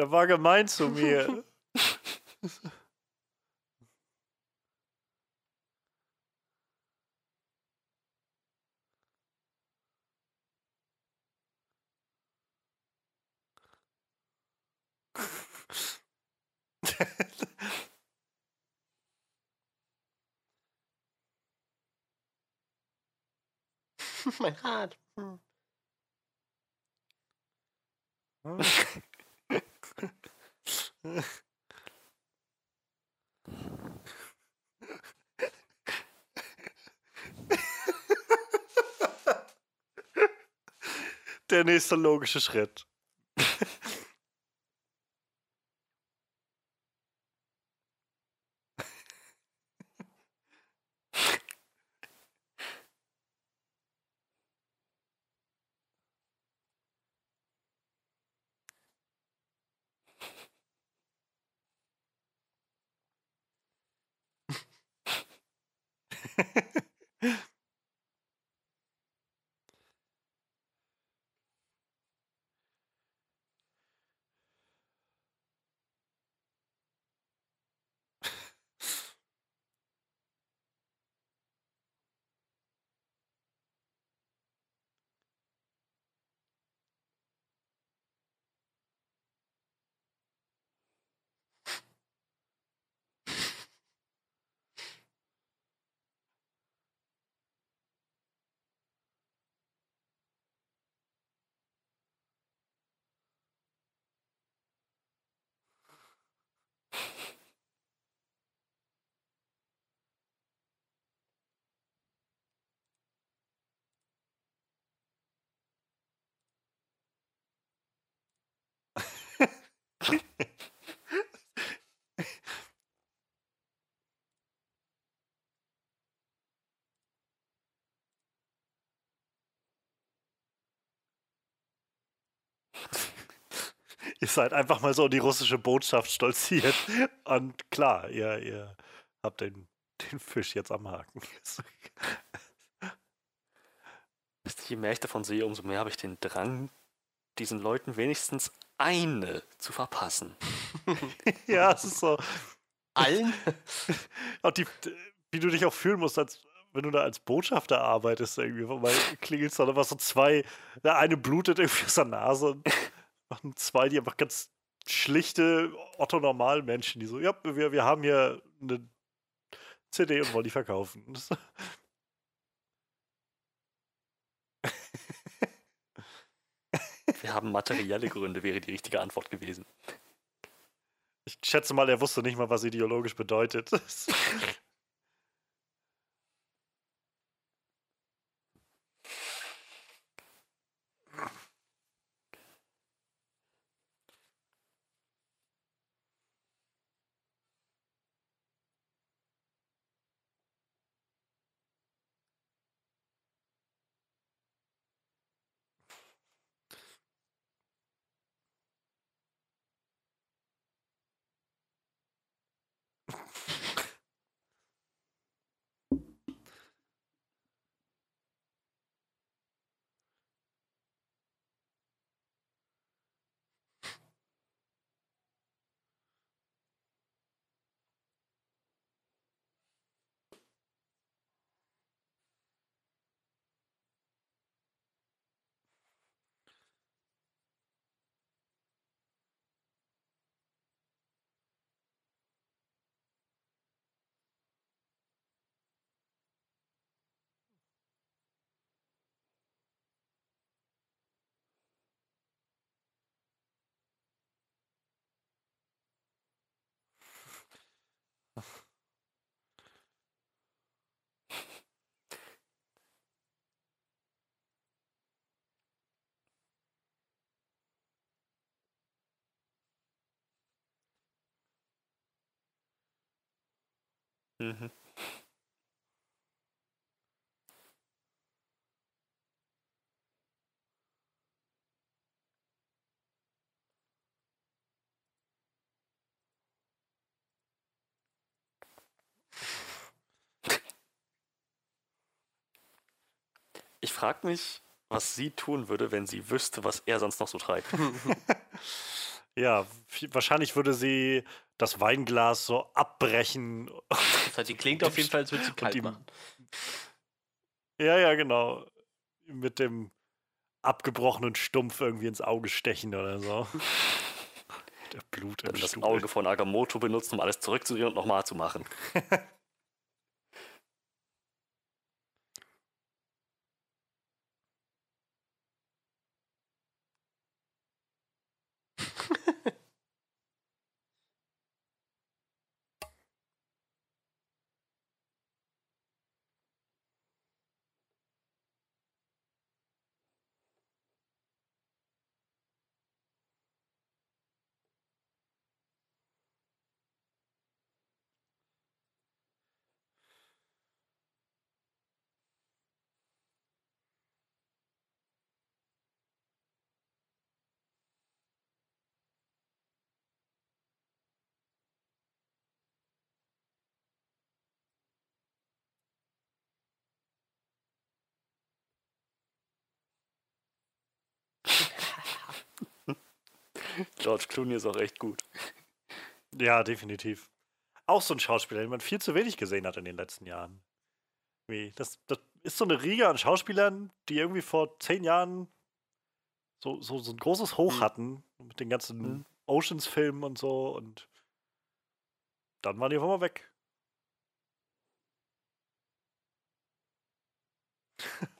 der war gemein zu mir. mein Rad. Hm. Der nächste logische Schritt. Ha ihr seid einfach mal so die russische Botschaft stolziert. Und klar, ihr, ihr habt den, den Fisch jetzt am Haken. Je mehr ich davon sehe, umso mehr habe ich den Drang, diesen Leuten wenigstens eine zu verpassen. ja, es ist so. Allen? Und die, wie du dich auch fühlen musst, als wenn du da als Botschafter arbeitest, irgendwie, weil klingelst dann einfach so zwei, der eine blutet irgendwie aus der Nase und zwei, die einfach ganz schlichte Otto-Normal-Menschen, die so, ja, wir, wir haben hier eine CD und wollen die verkaufen. Wir haben materielle Gründe, wäre die richtige Antwort gewesen. Ich schätze mal, er wusste nicht mal, was ideologisch bedeutet. Mhm. Ich frage mich, was sie tun würde, wenn sie wüsste, was er sonst noch so treibt. ja, wahrscheinlich würde sie das Weinglas so abbrechen. Das heißt, die klingt auf jeden Fall, als würde sie kalt die, machen. Ja, ja, genau. Mit dem abgebrochenen Stumpf irgendwie ins Auge stechen oder so. Der Blut im Dann das Auge von Agamotto benutzen, um alles zurückzudrehen und nochmal zu machen. George Clooney ist auch echt gut. Ja, definitiv. Auch so ein Schauspieler, den man viel zu wenig gesehen hat in den letzten Jahren. Das, das ist so eine Riege an Schauspielern, die irgendwie vor zehn Jahren so, so, so ein großes Hoch mhm. hatten mit den ganzen mhm. Oceans-Filmen und so und dann waren die einfach mal weg.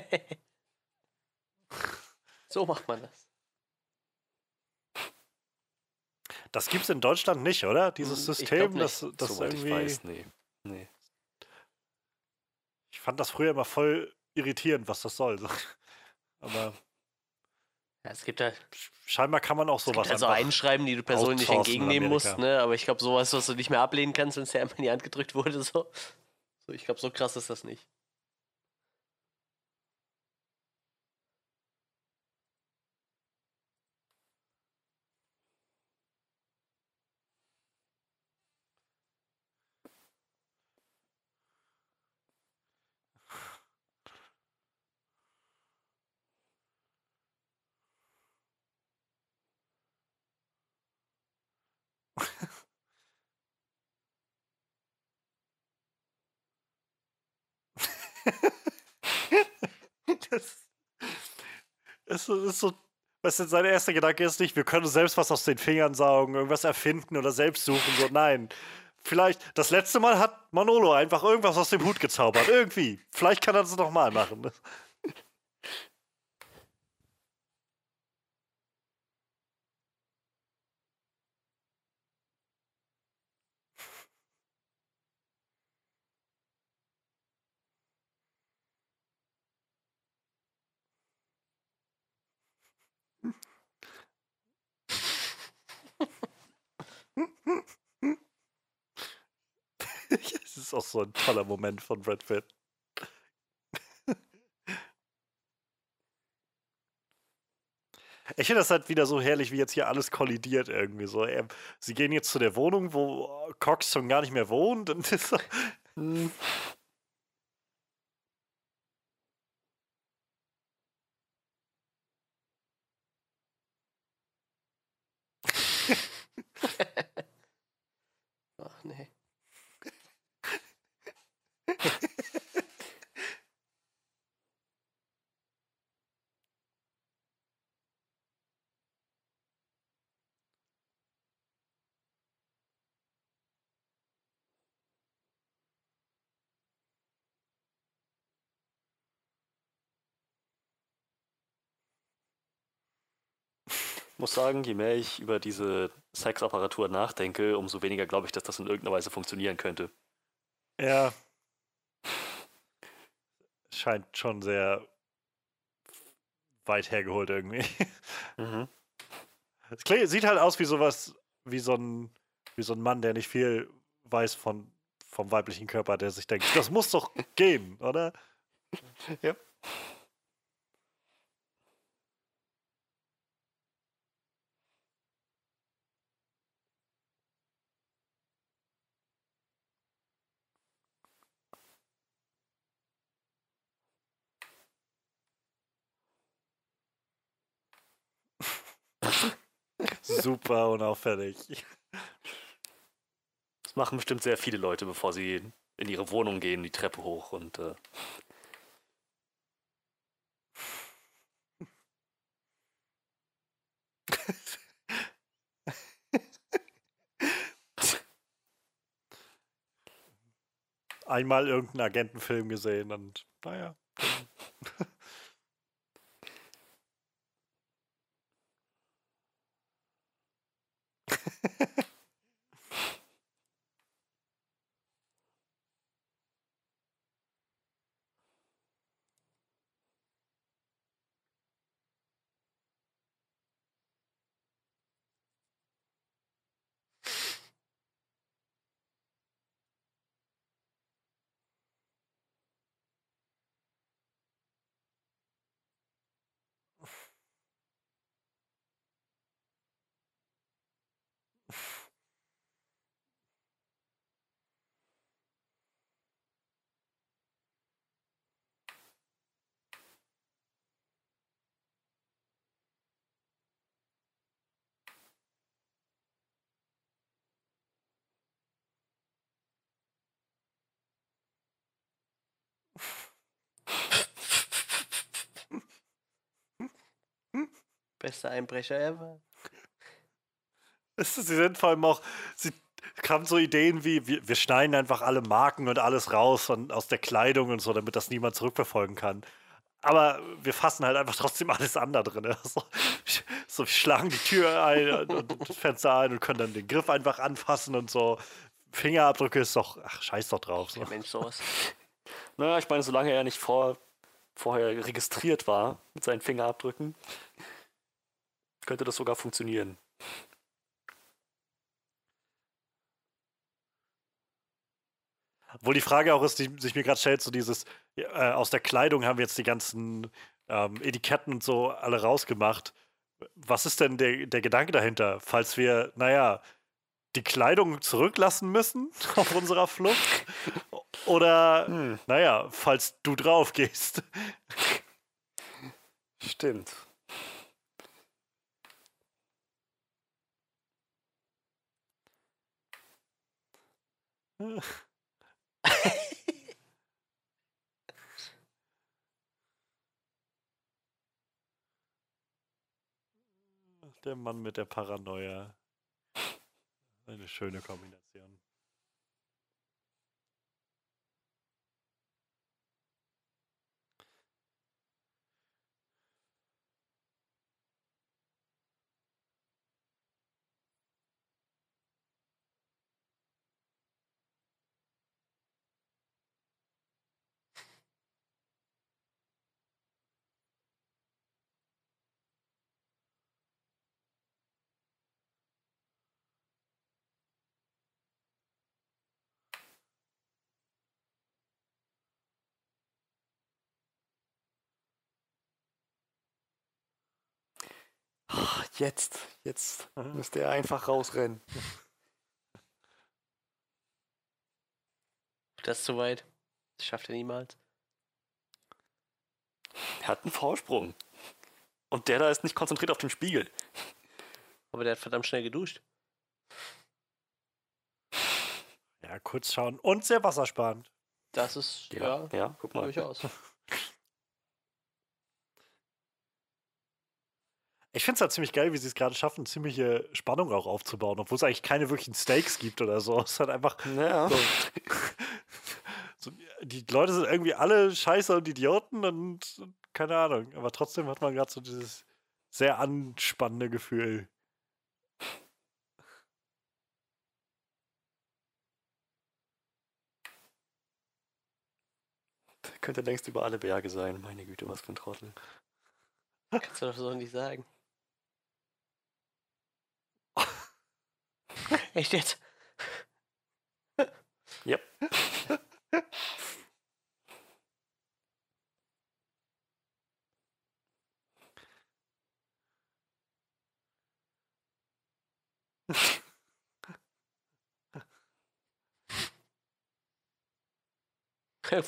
so macht man das. Das gibt es in Deutschland nicht, oder? Dieses Hm, ich System, glaub das, das Soweit irgendwie. ich weiß, nee. nee. Ich fand das früher immer voll irritierend, was das soll. so. Aber Ja, es gibt da scheinbar kann man auch sowas also einschreiben, die du persönlich nicht entgegennehmen musst, ne? Aber ich glaube, sowas, was du nicht mehr ablehnen kannst, wenn es dir einmal in die Hand gedrückt wurde, so. so ich glaube, so krass ist das nicht. das so- ist so. Weißt du, sein erster Gedanke ist nicht, wir können selbst was aus den Fingern saugen, irgendwas erfinden oder selbst suchen. So, nein. Vielleicht, das letzte Mal hat Manolo einfach irgendwas aus dem Hut gezaubert. Irgendwie. Vielleicht kann er das nochmal machen. Das ist auch so ein toller Moment von Brad Pitt. Ich finde das halt wieder so herrlich, wie jetzt hier alles kollidiert irgendwie so. Er, sie gehen jetzt zu der Wohnung, wo Cox schon gar nicht mehr wohnt. Und das, Ach muss sagen, je mehr ich über diese Sexapparatur nachdenke, umso weniger glaube ich, dass das in irgendeiner Weise funktionieren könnte. ja. Scheint schon sehr weit hergeholt irgendwie. Mhm. Es sieht halt aus wie sowas, wie so ein, wie so ein Mann, der nicht viel weiß von, vom weiblichen Körper, der sich denkt, das muss doch gehen, oder? Ja. Super unauffällig. Das machen bestimmt sehr viele Leute, bevor sie in ihre Wohnung gehen, die Treppe hoch und äh, Einmal irgendeinen Agentenfilm gesehen und naja. Bester Einbrecher ever. Sie sind vor allem auch, sie kamen so Ideen wie, wir, wir schneiden einfach alle Marken und alles raus und aus der Kleidung und so, damit das niemand zurückverfolgen kann. Aber wir fassen halt einfach trotzdem alles an da drin. So, so, wir schlagen die Tür ein und das Fenster ein und können dann den Griff einfach anfassen und so. Fingerabdrücke ist doch, ach, scheiß doch drauf. So. Mensch sowas. Naja, ich meine, solange er nicht vor, vorher registriert war mit seinen Fingerabdrücken, könnte das sogar funktionieren. Obwohl die Frage auch ist, die sich mir gerade stellt, so dieses, äh, aus der Kleidung haben wir jetzt die ganzen ähm, Etiketten und so alle rausgemacht. Was ist denn der, der Gedanke dahinter, falls wir, naja, die Kleidung zurücklassen müssen auf unserer Flucht? Oder, Hm. naja, falls du drauf gehst. Stimmt. Der Mann mit der Paranoia. Eine schöne Kombination. Ah, Jetzt, jetzt müsste er einfach rausrennen. Das ist zu weit. Das schafft er niemals. Er hat einen Vorsprung. Und der da ist nicht konzentriert auf den Spiegel. Aber der hat verdammt schnell geduscht. Ja, kurz schauen. Und sehr wassersparend. Das ist, ja, ja guck mal. durchaus. Ich finde es halt ziemlich geil, wie sie es gerade schaffen, ziemliche Spannung auch aufzubauen, obwohl es eigentlich keine wirklichen Stakes gibt oder so. Es ist halt einfach Ja. so. so die Leute sind irgendwie alle scheiße und Idioten und keine Ahnung. Aber trotzdem hat man gerade so dieses sehr anspannende Gefühl. Der könnte längst über alle Berge sein. Meine Güte, was für ein Trottel. Kannst du doch so nicht sagen. Echt jetzt? Yep.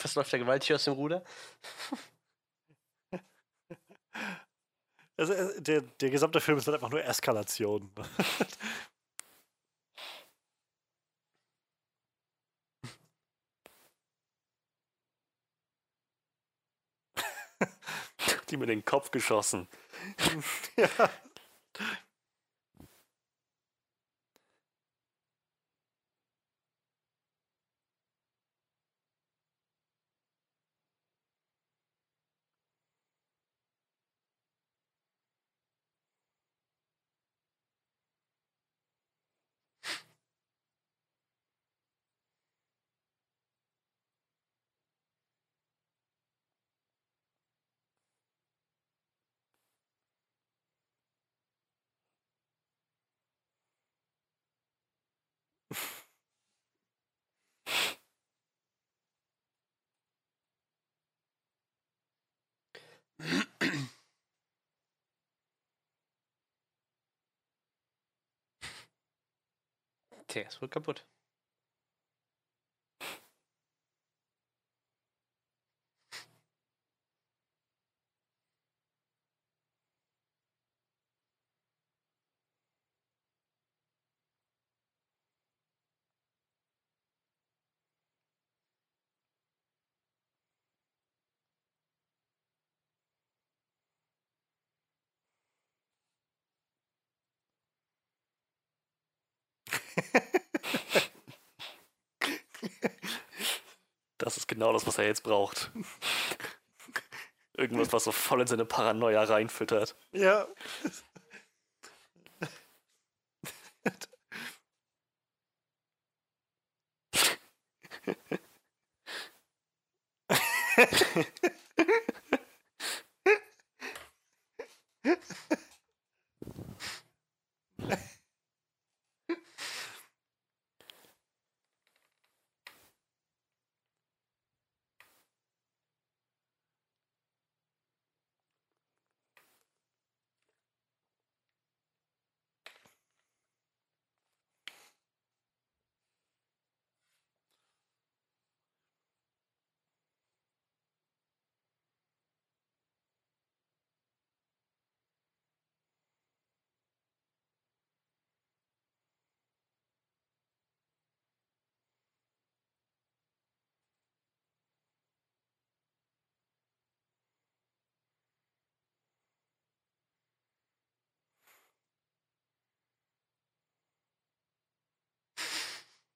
Was läuft da gewaltig aus dem Ruder? Also, äh, der, der gesamte Film ist halt einfach nur Eskalation. Die mir den Kopf geschossen. ja. Der ist wohl kaputt. Das ist genau das, was er jetzt braucht. Irgendwas, was so voll in seine Paranoia reinfüttert. Ja.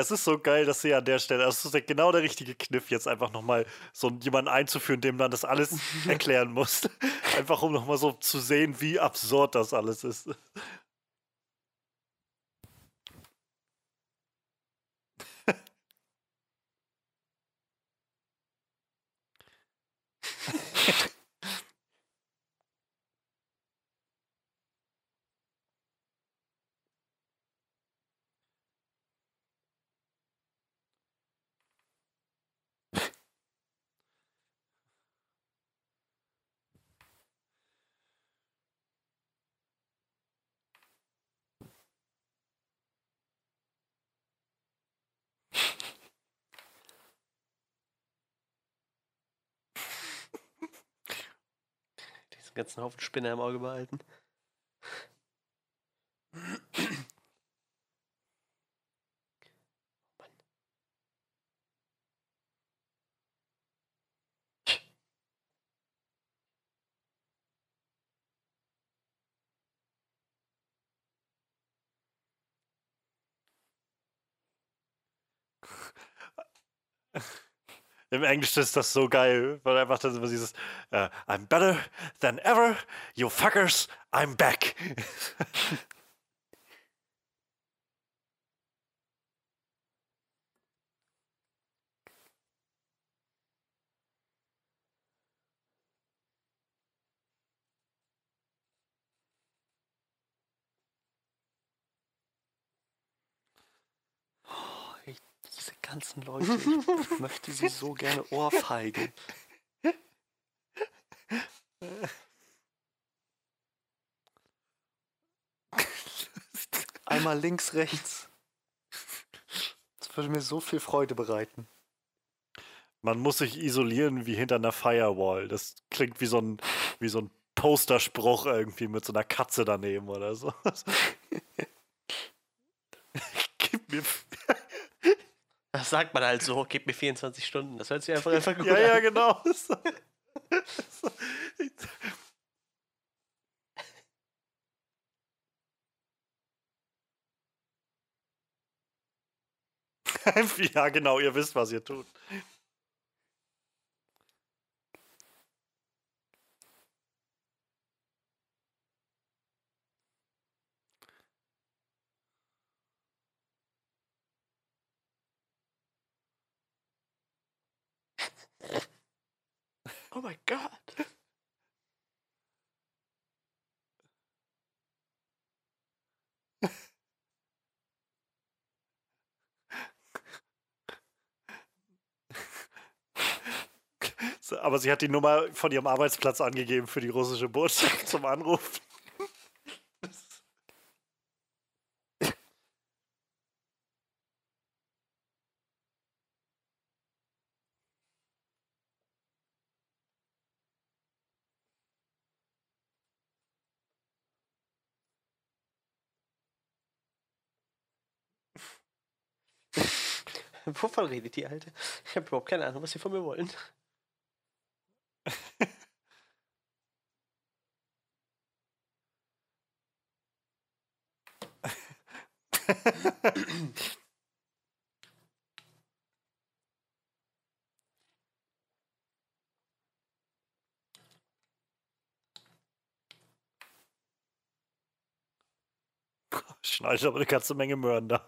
Es ist so geil, dass sie an der Stelle, das ist genau der richtige Kniff, jetzt einfach nochmal so jemanden einzuführen, dem man das alles erklären muss. Einfach um nochmal so zu sehen, wie absurd das alles ist. Diesen ganzen Haufen Spinner im Auge behalten. Im Englischen ist das so geil, weil einfach dann immer dieses äh, I'm better than ever, you fuckers, I'm back. ganzen Leute, ich möchte sie so gerne ohrfeigen. Einmal links, rechts. Das würde mir so viel Freude bereiten. Man muss sich isolieren wie hinter einer Firewall. Das klingt wie so ein, wie so ein Posterspruch irgendwie mit so einer Katze daneben oder so. Gib mir. Das sagt man halt so, gib mir 24 Stunden. Das hört sich einfach, einfach gut Ja, an. ja, genau. ja, genau, ihr wisst, was ihr tut. Oh mein Gott. So, Aber sie hat die Nummer von ihrem Arbeitsplatz angegeben für die russische Botschaft zum Anruf. Wovon redet die Alte? Ich habe überhaupt keine Ahnung, was sie von mir wollen. Schneidet aber eine ganze Menge Möhren da.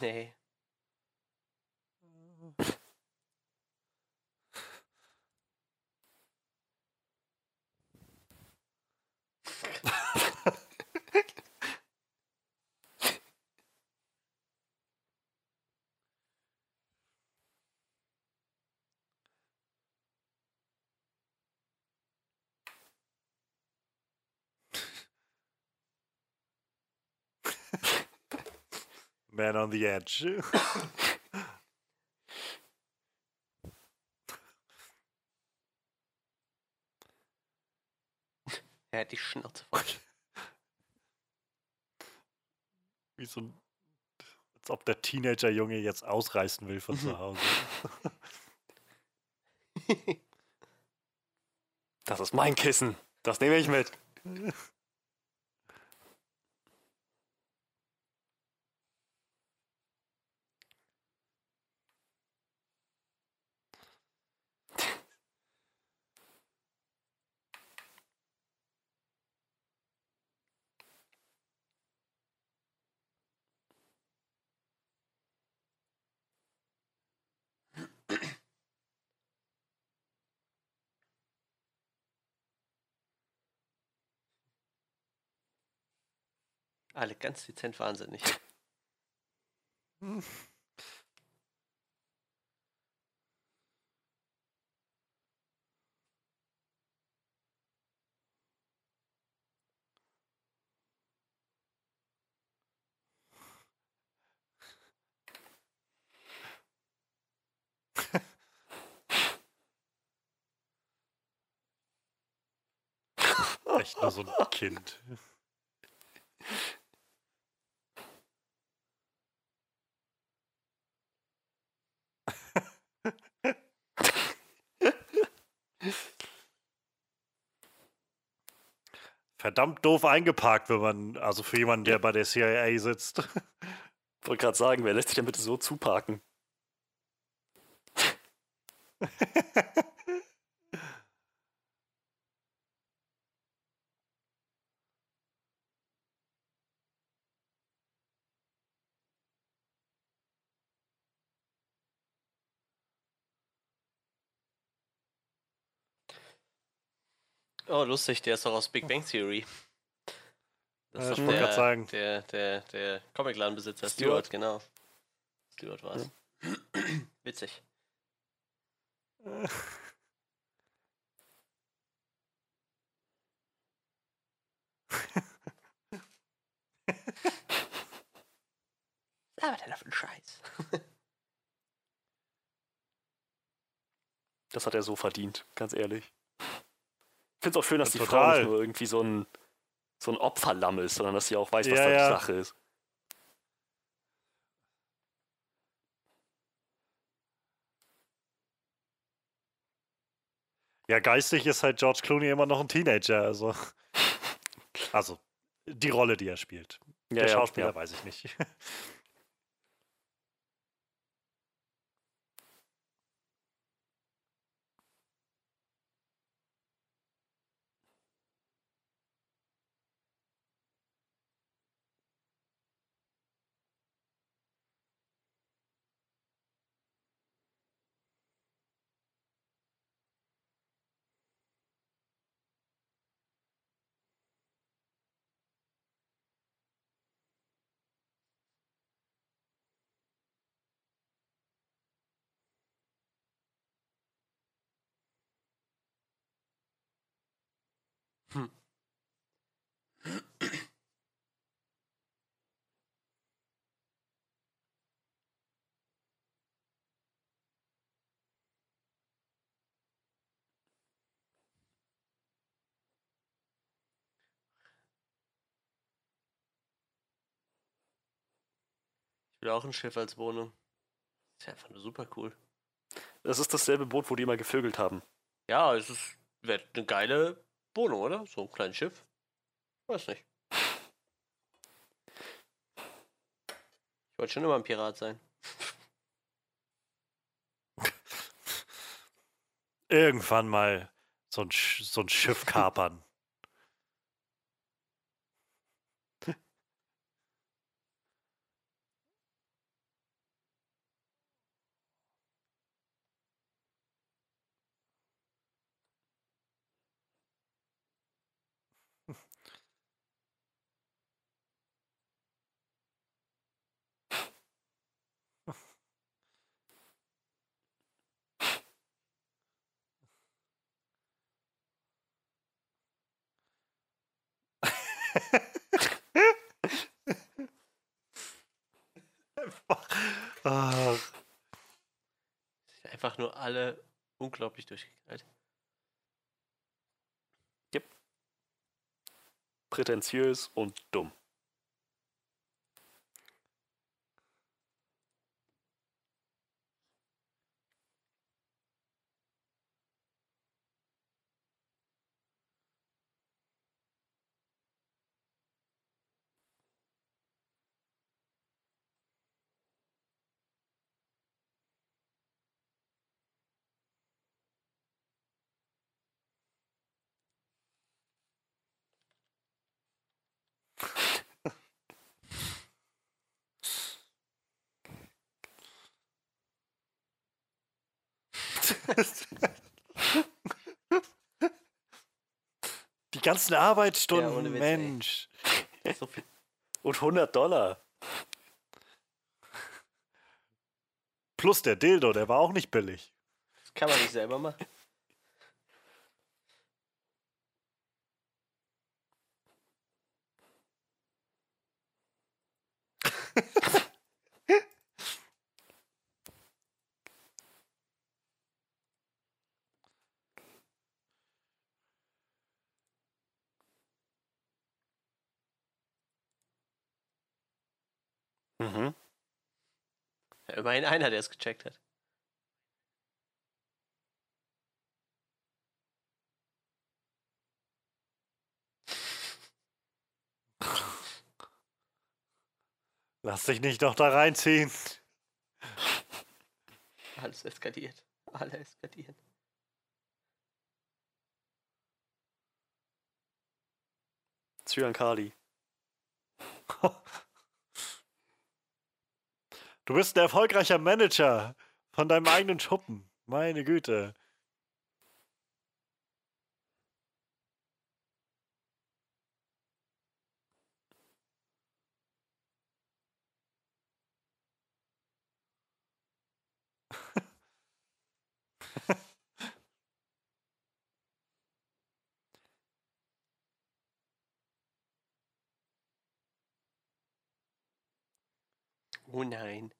Nee. Man on the edge. Er hat die Schnauze voll. Wie so ein. Als ob der Teenager-Junge jetzt ausreißen will von zu Hause. Das ist mein Kissen. Das nehme ich mit. Alle ganz dezent wahnsinnig. Echt nur so ein Kind. Verdammt doof eingeparkt, wenn man, also für jemanden, der bei der CIA sitzt. Wollte gerade sagen, wer lässt sich denn bitte so zuparken? Oh, lustig, der ist doch aus Big Bang Theory. Das ja, ist ich wollte gerade sagen. Der, der, der Comicladenbesitzer Stewart. Stewart, genau. Stuart war es. Ja. Witzig. Aber der für einen Scheiß. das hat er so verdient, ganz ehrlich. Ich finde es auch schön, dass Ja, die Frau nicht nur irgendwie so ein, so ein Opferlamm ist, sondern dass sie auch weiß, was Ja, da ja. die Sache ist. Ja, geistig ist halt George Clooney immer noch ein Teenager, also. Also, die Rolle, die er spielt. Der Schauspieler weiß ich nicht. Ich will auch ein Schiff als Wohnung. Ist ja einfach nur super cool. Das ist dasselbe Boot, wo die immer gevögelt haben. Ja, es ist eine geile Wohnung, oder? So ein kleines Schiff. Weiß nicht. Ich wollte schon immer ein Pirat sein. Irgendwann mal so ein, so ein Schiff kapern. Ah, Einfach nur alle unglaublich durchgeknallt. Prätentiös und dumm. die ganzen Arbeitsstunden, Ja, Witz. Mensch. So. Und 100 Dollar. Plus der Dildo, der war auch nicht billig. Das kann man nicht selber machen. Mhm. Ja, immerhin einer, der es gecheckt hat. Lass dich nicht noch da reinziehen. Alles eskaliert. Alle eskalieren. Zyankali. Du bist ein erfolgreicher Manager von deinem eigenen Schuppen. Meine Güte. Oh nein.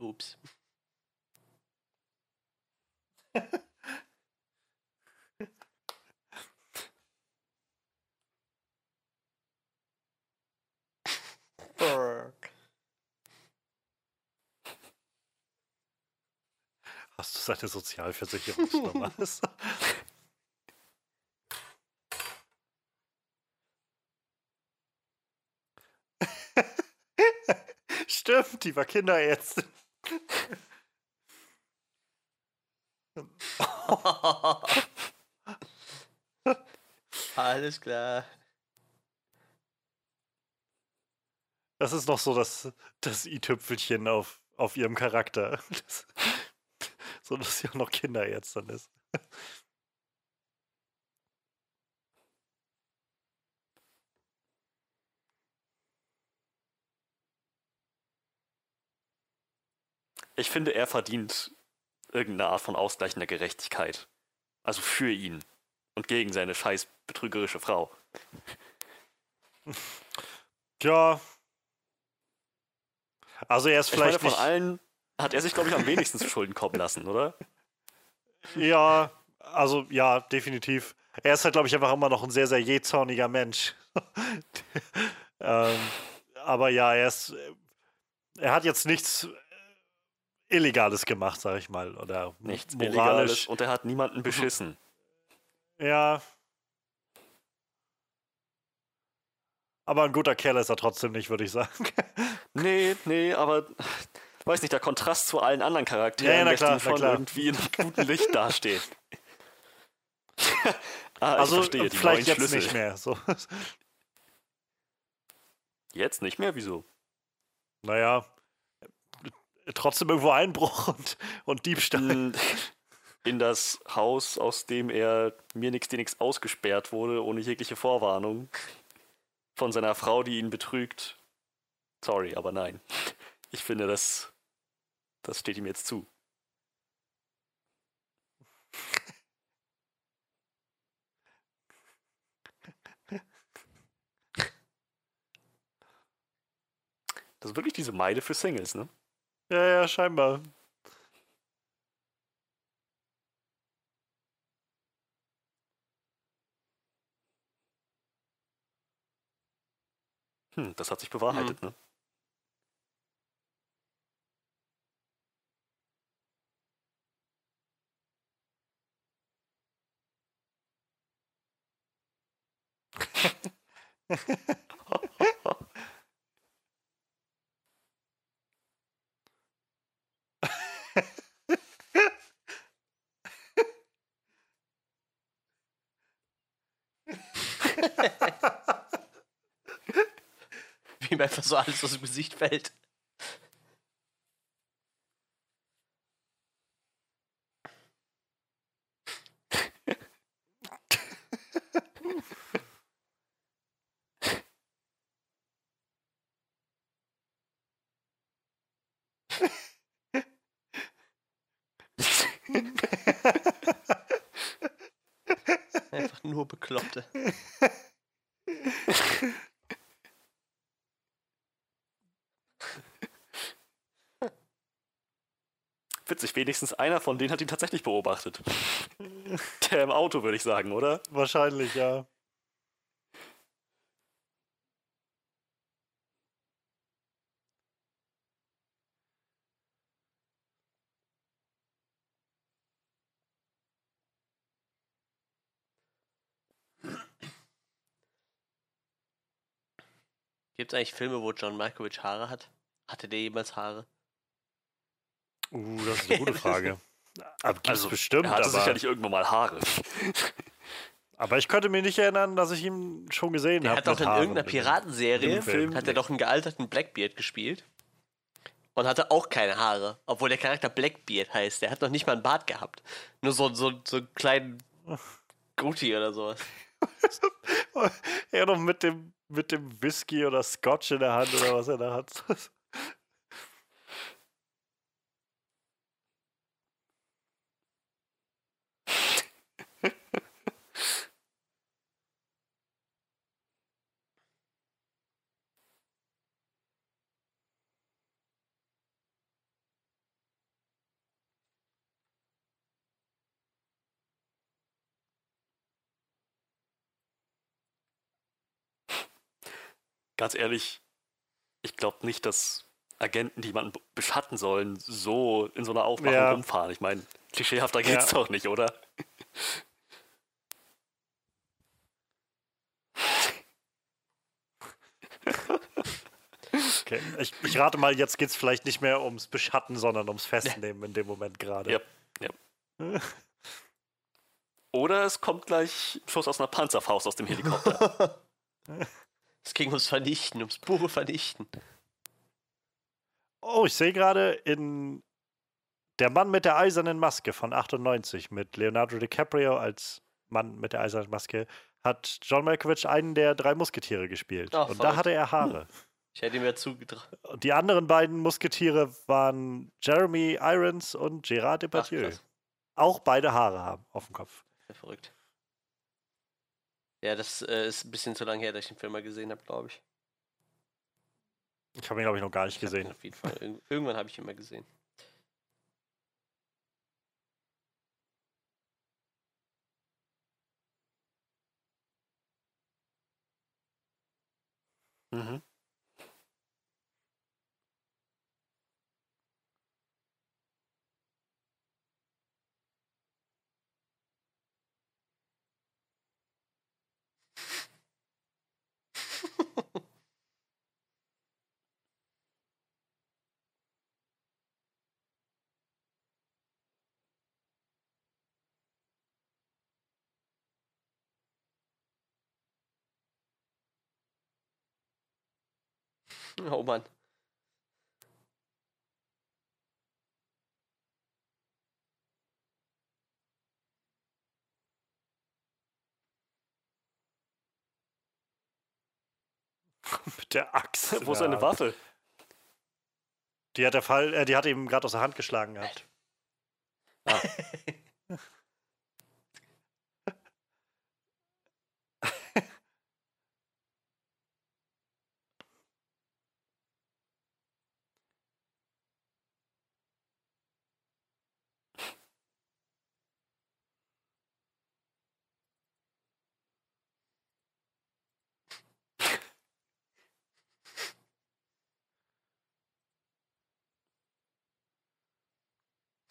Ups. Hast du seine Sozialversicherungsnummer? Stimmt, die war Kinderärztin. Alles klar. Das ist noch so das, das i-Tüpfelchen auf, auf ihrem Charakter. Das, so, dass sie auch noch Kinderärztin ist. Ich finde, er verdient irgendeine Art von ausgleichender Gerechtigkeit. Also für ihn und gegen seine scheiß betrügerische Frau. Ja. Also er ist Ich meine, vielleicht von nicht, allen hat er sich, glaube ich, am wenigsten zu Schulden kommen lassen, oder? Ja, also ja, definitiv. Er ist halt, glaube ich, einfach immer noch ein sehr, sehr jähzorniger Mensch. ähm, aber ja, er ist. Er hat jetzt nichts Illegales gemacht, sag ich mal. Oder Nichts moralisch. Illegales und er hat niemanden beschissen. Ja. Aber ein guter Kerl ist er trotzdem nicht, würde ich sagen. Nee, nee, aber weiß nicht, der Kontrast zu allen anderen Charakteren Ja, ja, klar, klar. irgendwie in einem guten Licht dastehen. ah, ich also verstehe, die vielleicht jetzt Schlüssel. nicht mehr. So. Jetzt nicht mehr, wieso? Naja, trotzdem irgendwo Einbruch und, und Diebstahl. In, das Haus, aus dem er mir nix, dir nix ausgesperrt wurde, ohne jegliche Vorwarnung. Von seiner Frau, die ihn betrügt. Sorry, aber nein. Ich finde, das, das steht ihm jetzt zu. Das ist wirklich diese Meide für Singles, ne? Ja, ja, scheinbar. Hm, das hat sich bewahrheitet, ne? Wie ihm einfach so alles aus dem Gesicht fällt. Einfach nur Bekloppte. Einer von denen hat ihn tatsächlich beobachtet. Der im Auto, würde ich sagen, oder? Wahrscheinlich, ja. Gibt es eigentlich Filme, wo John Malkovich Haare hat? Hatte der jemals Haare? Uh, das ist eine gute Frage. Aber gibt's Also, bestimmt, er hatte aber, sicherlich irgendwann mal Haare. Aber ich könnte mir nicht erinnern, dass ich ihn schon gesehen habe. hat doch in Haaren irgendeiner dem- Piratenserie, Film hat er doch einen gealterten Blackbeard gespielt. Und hatte auch keine Haare. Obwohl der Charakter Blackbeard heißt. Der hat noch nicht mal einen Bart gehabt. Nur so, so, so einen kleinen Guti oder sowas. Er noch mit dem, mit dem Whisky oder Scotch in der Hand oder was er da hat. Ganz ehrlich, ich glaube nicht, dass Agenten, die jemanden beschatten sollen, so in so einer Aufmachung Ja. rumfahren. Ich meine, klischeehafter geht's Ja. doch nicht, oder? Okay. Ich, ich rate mal, jetzt geht es vielleicht nicht mehr ums Beschatten, sondern ums Festnehmen in dem Moment gerade. Ja. ja. Oder es kommt gleich ein Schuss aus einer Panzerfaust aus dem Helikopter. Es ging ums Vernichten, ums pure Vernichten. Oh, ich sehe gerade in Der Mann mit der eisernen Maske von 98 mit Leonardo DiCaprio als Mann mit der eisernen Maske hat John Malkovich einen der drei Musketiere gespielt. Ach, Und da hatte er Haare. Ich hätte ihm ja zugetraut. Und die anderen beiden Musketiere waren Jeremy Irons und Gérard Ach, Depardieu. krass. Auch beide Haare haben auf dem Kopf. Verrückt. Ja, das äh, ist ein bisschen zu lange her, dass ich den Film mal gesehen habe, glaube ich. Ich habe ihn, glaube ich, noch gar nicht Ich gesehen. Auf jeden Fall. Irg irgendwann habe ich ihn mal gesehen. mhm. Oh Mann. Mit der Axt. Wo ist seine. Waffe? Die hat der Fall, äh, die hat ihm gerade aus der Hand geschlagen gehabt.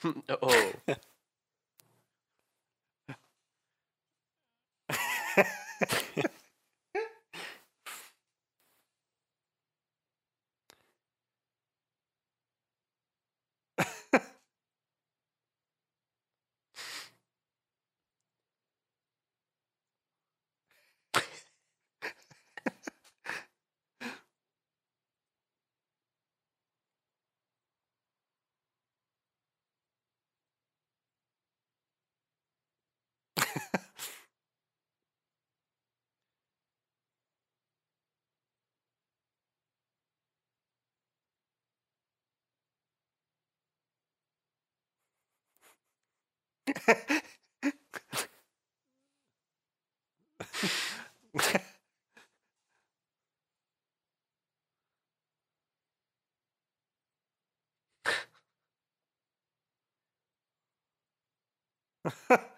Oh. Ha ha.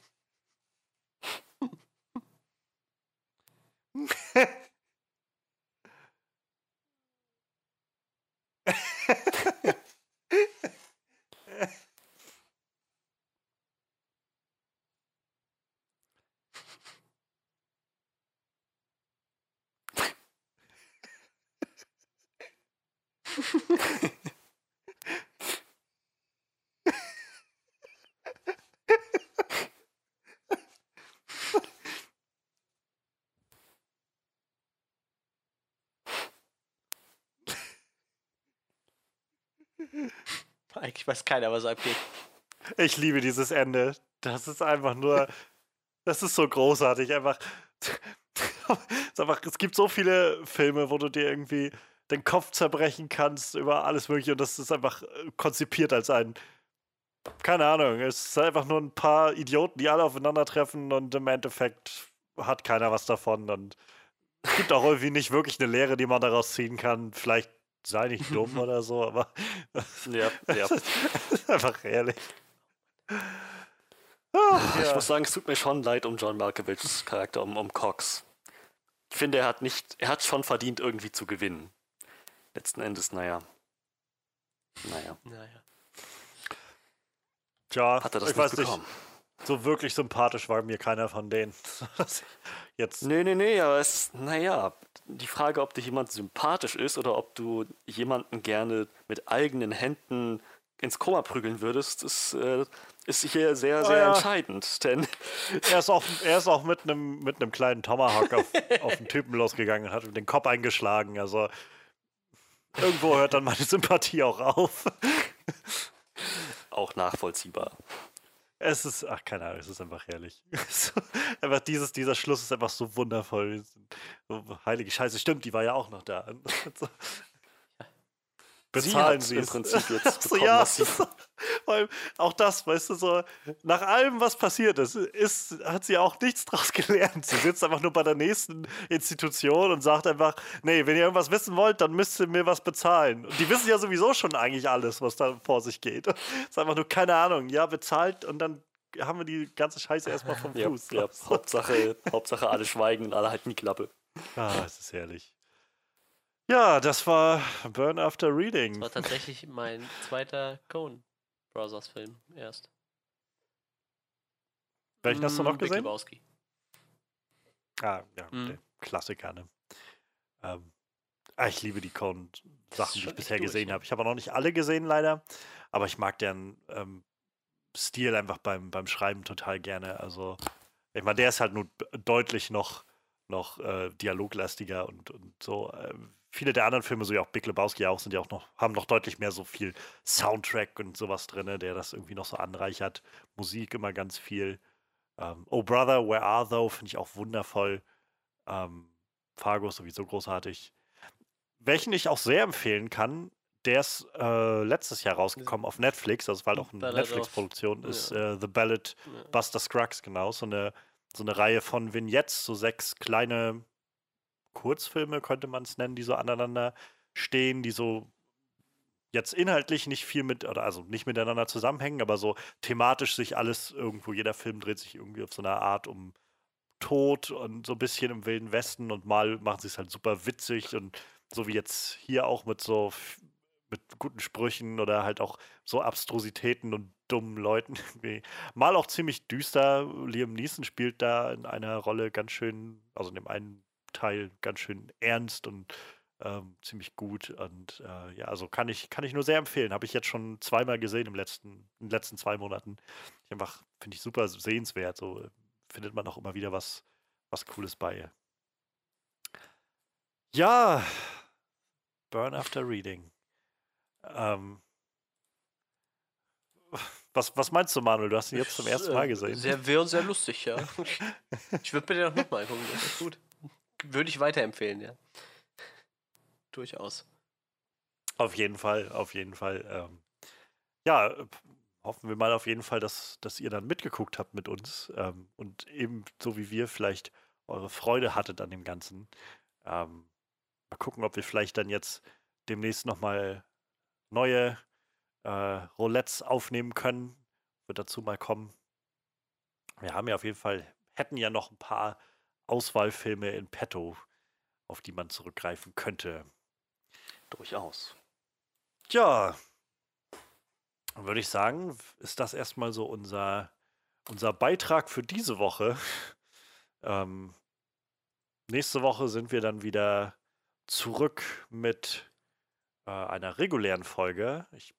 Eigentlich weiß keiner, was abgeht. Ich liebe dieses Ende. Das ist einfach nur. Das ist so großartig. Einfach. es, einfach, es gibt so viele Filme, wo du dir irgendwie den Kopf zerbrechen kannst über alles Mögliche und das ist einfach äh, konzipiert als ein. Keine Ahnung, es ist einfach nur ein paar Idioten, die alle aufeinandertreffen und im Endeffekt hat keiner was davon und es gibt auch irgendwie nicht wirklich eine Lehre, die man daraus ziehen kann. Vielleicht sei nicht dumm oder so, aber Ja, ja. ist einfach ehrlich. Ich muss sagen, es tut mir schon leid um John Malkovichs Charakter, um, um Cox. Ich finde, er hat nicht, er hat schon verdient, irgendwie zu gewinnen. Letzten Endes, naja. Naja. Naja. Tja, Hat er das ich nicht weiß bekommen? nicht, so wirklich sympathisch war mir keiner von denen. Jetzt, Nee, nee, nee, aber es, naja, die Frage, ob dir jemand sympathisch ist oder ob du jemanden gerne mit eigenen Händen ins Koma prügeln würdest, ist, äh, ist hier sehr, sehr ja. entscheidend. Denn er ist auch, er ist auch mit einem mit einem kleinen Tomahawk auf, auf den Typen losgegangen und hat ihm den Kopf eingeschlagen. Also irgendwo hört dann meine Sympathie auch auf. auch nachvollziehbar. Es ist, ach keine Ahnung, es ist einfach herrlich. Einfach dieses, dieser Schluss ist einfach so wundervoll. So, heilige Scheiße, stimmt, die war ja auch noch da. Bezahlen sie im. Prinzip jetzt bekommen, ja, was sie- auch das, weißt du, so, nach allem, was passiert ist, ist, hat sie auch nichts draus gelernt. Sie sitzt einfach nur bei der nächsten Institution und sagt einfach, nee, wenn ihr irgendwas wissen wollt, dann müsst ihr mir was bezahlen. Und die wissen ja sowieso schon eigentlich alles, was da vor sich geht. Es ist einfach nur, keine Ahnung, ja, bezahlt und dann haben wir die ganze Scheiße erstmal vom Ja, Fuß. ja, Hauptsache, Hauptsache alle schweigen und alle halten die Klappe. Ah, es ist herrlich. Ja, das war Burn After Reading. Das war tatsächlich mein zweiter Coen Brothers Film erst. Welchen hast du noch Mm, Big gesehen? Lebowski. Ah, ja, Mhm. der Klassiker, ne? Ähm, ah, ich liebe die Coen-Sachen, die ich bisher durch, gesehen ne? habe. Ich habe auch noch nicht alle gesehen, leider. Aber ich mag deren ähm, Stil einfach beim, beim Schreiben total gerne. Also, ich meine, der ist halt nur deutlich noch, noch äh, dialoglastiger und, und so. ähm, viele der anderen Filme, so ja auch Big Lebowski auch, sind ja auch noch, haben noch deutlich mehr so viel Soundtrack und sowas drin, der das irgendwie noch so anreichert. Musik immer ganz viel. Ähm, oh Brother, Where Are Thou? Finde ich auch wundervoll. Ähm, Fargo ist sowieso großartig. Welchen ich auch sehr empfehlen kann, der ist äh, letztes Jahr rausgekommen auf Netflix, also es war halt auch eine Netflix-Produktion, ist ja. äh, The Ballad Ja. Buster Scruggs, genau. So eine, so eine Reihe von Vignettes, so sechs kleine Kurzfilme, könnte man es nennen, die so aneinander stehen, die so jetzt inhaltlich nicht viel mit, oder also nicht miteinander zusammenhängen, aber so thematisch sich alles irgendwo, jeder Film dreht sich irgendwie auf so eine Art um Tod und so ein bisschen im Wilden Westen und mal machen sie es halt super witzig und so wie jetzt hier auch mit so mit guten Sprüchen oder halt auch so Abstrusitäten und dummen Leuten. Mal auch ziemlich düster. Liam Neeson spielt da in einer Rolle ganz schön, also in dem einen Teil ganz schön ernst und ähm, ziemlich gut. Und äh, ja, also kann ich, kann ich nur sehr empfehlen. Habe ich jetzt schon zweimal gesehen im letzten, in den letzten zwei Monaten. Ich einfach, finde ich super sehenswert. So äh, findet man auch immer wieder was, was Cooles bei. Ja, Burn After Reading. Ähm, was, was meinst du, Manuel? Du hast ihn jetzt zum ersten Mal Äh, gesehen. Sehr wirr und sehr lustig, ja. ich würde mir den auch nochmal angucken, das ist gut. Würde ich weiterempfehlen, ja. Durchaus. Auf jeden Fall, auf jeden Fall. Ähm, ja, hoffen wir mal auf jeden Fall, dass, dass ihr dann mitgeguckt habt mit uns ähm, und eben so wie wir vielleicht eure Freude hattet an dem Ganzen. Ähm, mal gucken, ob wir vielleicht dann jetzt demnächst nochmal neue äh, Roulettes aufnehmen können. Wird dazu mal kommen. Wir haben ja auf jeden Fall, hätten ja noch ein paar Auswahlfilme in petto, auf die man zurückgreifen könnte. Durchaus. Ja, dann würde ich sagen, ist das erstmal so unser, unser Beitrag für diese Woche. Ähm, nächste Woche sind wir dann wieder zurück mit, äh, einer regulären Folge. Ich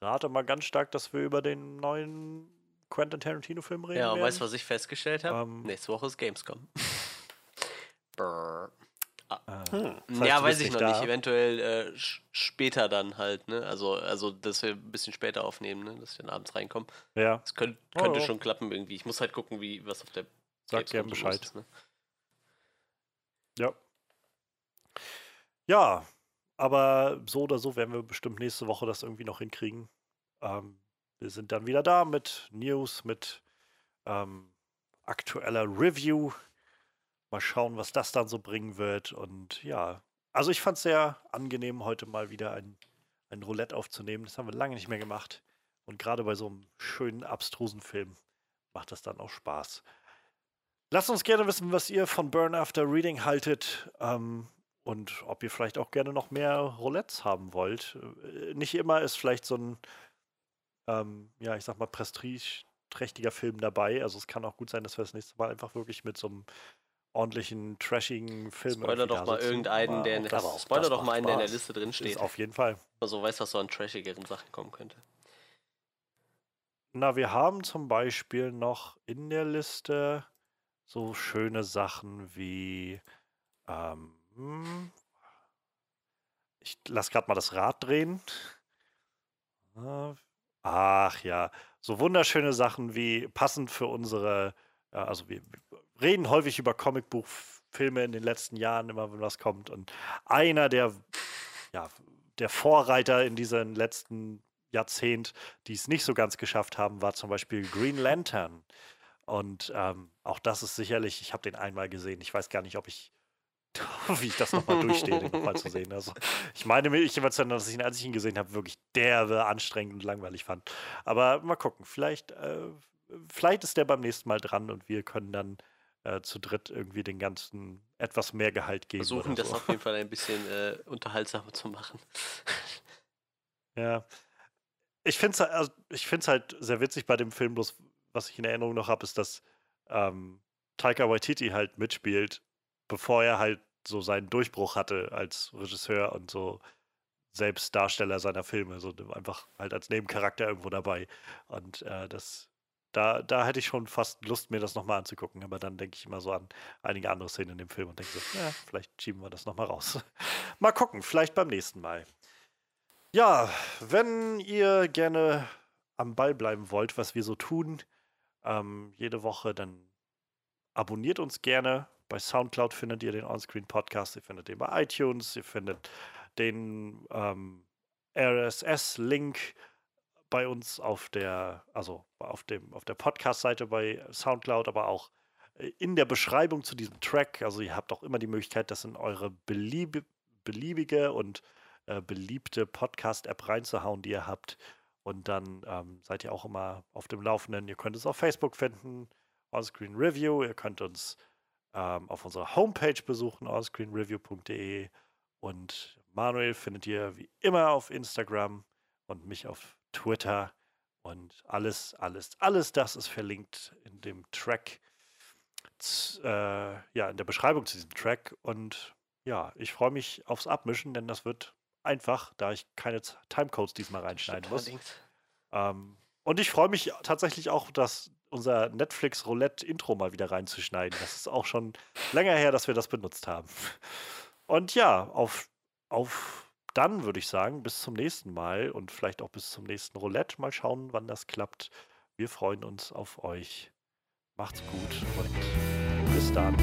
rate mal ganz stark, dass wir über den neuen Quentin Tarantino-Film reden. Ja, und werden. weißt du, was ich festgestellt habe? Ähm. Nächste Woche ist Gamescom. Brrr. Ah, Hm. das heißt, ja, weiß ich noch nicht nicht. da. Eventuell äh, später dann halt, ne? Also, also, dass wir ein bisschen später aufnehmen, ne? Dass wir dann abends reinkommen. Ja, Das könnt, Oh, könnte oh. schon klappen irgendwie. Ich muss halt gucken, wie was auf der sag Gamescom gern so los Bescheid. ist, ne? Ja. Ja, aber so oder so werden wir bestimmt nächste Woche das irgendwie noch hinkriegen. Ähm, wir sind dann wieder da mit News, mit ähm, aktueller Review. Mal schauen, was das dann so bringen wird. Und ja, also ich fand es sehr angenehm, heute mal wieder ein, ein Roulette aufzunehmen. Das haben wir lange nicht mehr gemacht. Und gerade bei so einem schönen, abstrusen Film macht das dann auch Spaß. Lasst uns gerne wissen, was ihr von Burn After Reading haltet ähm, und ob ihr vielleicht auch gerne noch mehr Roulettes haben wollt. Äh, Nicht immer ist vielleicht so ein, ähm, ja, ich sag mal, prestigeträchtiger Film dabei. Also es kann auch gut sein, dass wir das nächste Mal einfach wirklich mit so einem ordentlichen, trashigen Film Spoiler doch mal irgendeinen, der in auch Spoiler das doch mal einen, der in der. Liste drin Ist steht. auf jeden Fall. Also weiß, was so an trashigeren Sachen kommen könnte. Na, wir haben zum Beispiel noch in der Liste so schöne Sachen wie, ähm, hm, ich lasse gerade mal das Rad drehen. Ach ja, so wunderschöne Sachen wie passend für unsere, äh, also wir reden häufig über Comicbuchfilme in den letzten Jahren, immer wenn was kommt. Und einer der, ja, der Vorreiter in diesem letzten Jahrzehnt, die es nicht so ganz geschafft haben, war zum Beispiel Green Lantern. Und ähm, auch das ist sicherlich, ich habe den einmal gesehen. Ich weiß gar nicht, ob ich, wie ich das nochmal durchstehe, den nochmal zu sehen. Also ich meine ich weiß dass ich ihn, als ich ihn gesehen habe, wirklich derbe, anstrengend und langweilig fand. Aber mal gucken, vielleicht, äh, vielleicht ist der beim nächsten Mal dran und wir können dann äh, zu dritt irgendwie den ganzen etwas mehr Gehalt geben. Versuchen das so. auf jeden Fall ein bisschen äh, unterhaltsamer zu machen. Ja. Ich finde es also, ich find's halt sehr witzig bei dem Film, bloß was ich in Erinnerung noch habe, ist, dass ähm, Taika Waititi halt mitspielt, bevor er halt so seinen Durchbruch hatte als Regisseur und so selbst Darsteller seiner Filme, so einfach halt als Nebencharakter irgendwo dabei. Und äh, das, da, da hätte ich schon fast Lust, mir das nochmal anzugucken, aber dann denke ich immer so an einige andere Szenen in dem Film und denke so, ja, vielleicht schieben wir das nochmal raus. mal gucken, vielleicht beim nächsten Mal. Ja, wenn ihr gerne am Ball bleiben wollt, was wir so tun, ähm, jede Woche, dann abonniert uns gerne. Bei Soundcloud findet ihr den Onscreen Podcast, ihr findet den bei iTunes, ihr findet den ähm, RSS-Link bei uns auf der, also auf dem, auf der Podcast-Seite bei Soundcloud, aber auch äh, in der Beschreibung zu diesem Track. Also ihr habt auch immer die Möglichkeit, das in eure belieb beliebige und äh, beliebte Podcast-App reinzuhauen, die ihr habt. Und dann ähm, seid ihr auch immer auf dem Laufenden. Ihr könnt es auf Facebook finden, Onscreen Review. Ihr könnt uns ähm, auf unserer Homepage besuchen, onscreenreview.de. Und Manuel findet ihr wie immer auf Instagram und mich auf Twitter. Und alles, alles, alles das ist verlinkt in dem Track, äh, ja, in der Beschreibung zu diesem Track. Und ja, ich freue mich aufs Abmischen, denn das wird einfach, da ich keine Timecodes diesmal reinschneiden muss. Ähm, und ich freue mich tatsächlich auch, dass unser Netflix Roulette Intro mal wieder reinzuschneiden. Das ist auch schon länger her, dass wir das benutzt haben. Und ja, auf, auf dann würde ich sagen, bis zum nächsten Mal und vielleicht auch bis zum nächsten Roulette. Mal schauen, wann das klappt. Wir freuen uns auf euch. Macht's gut und bis dann.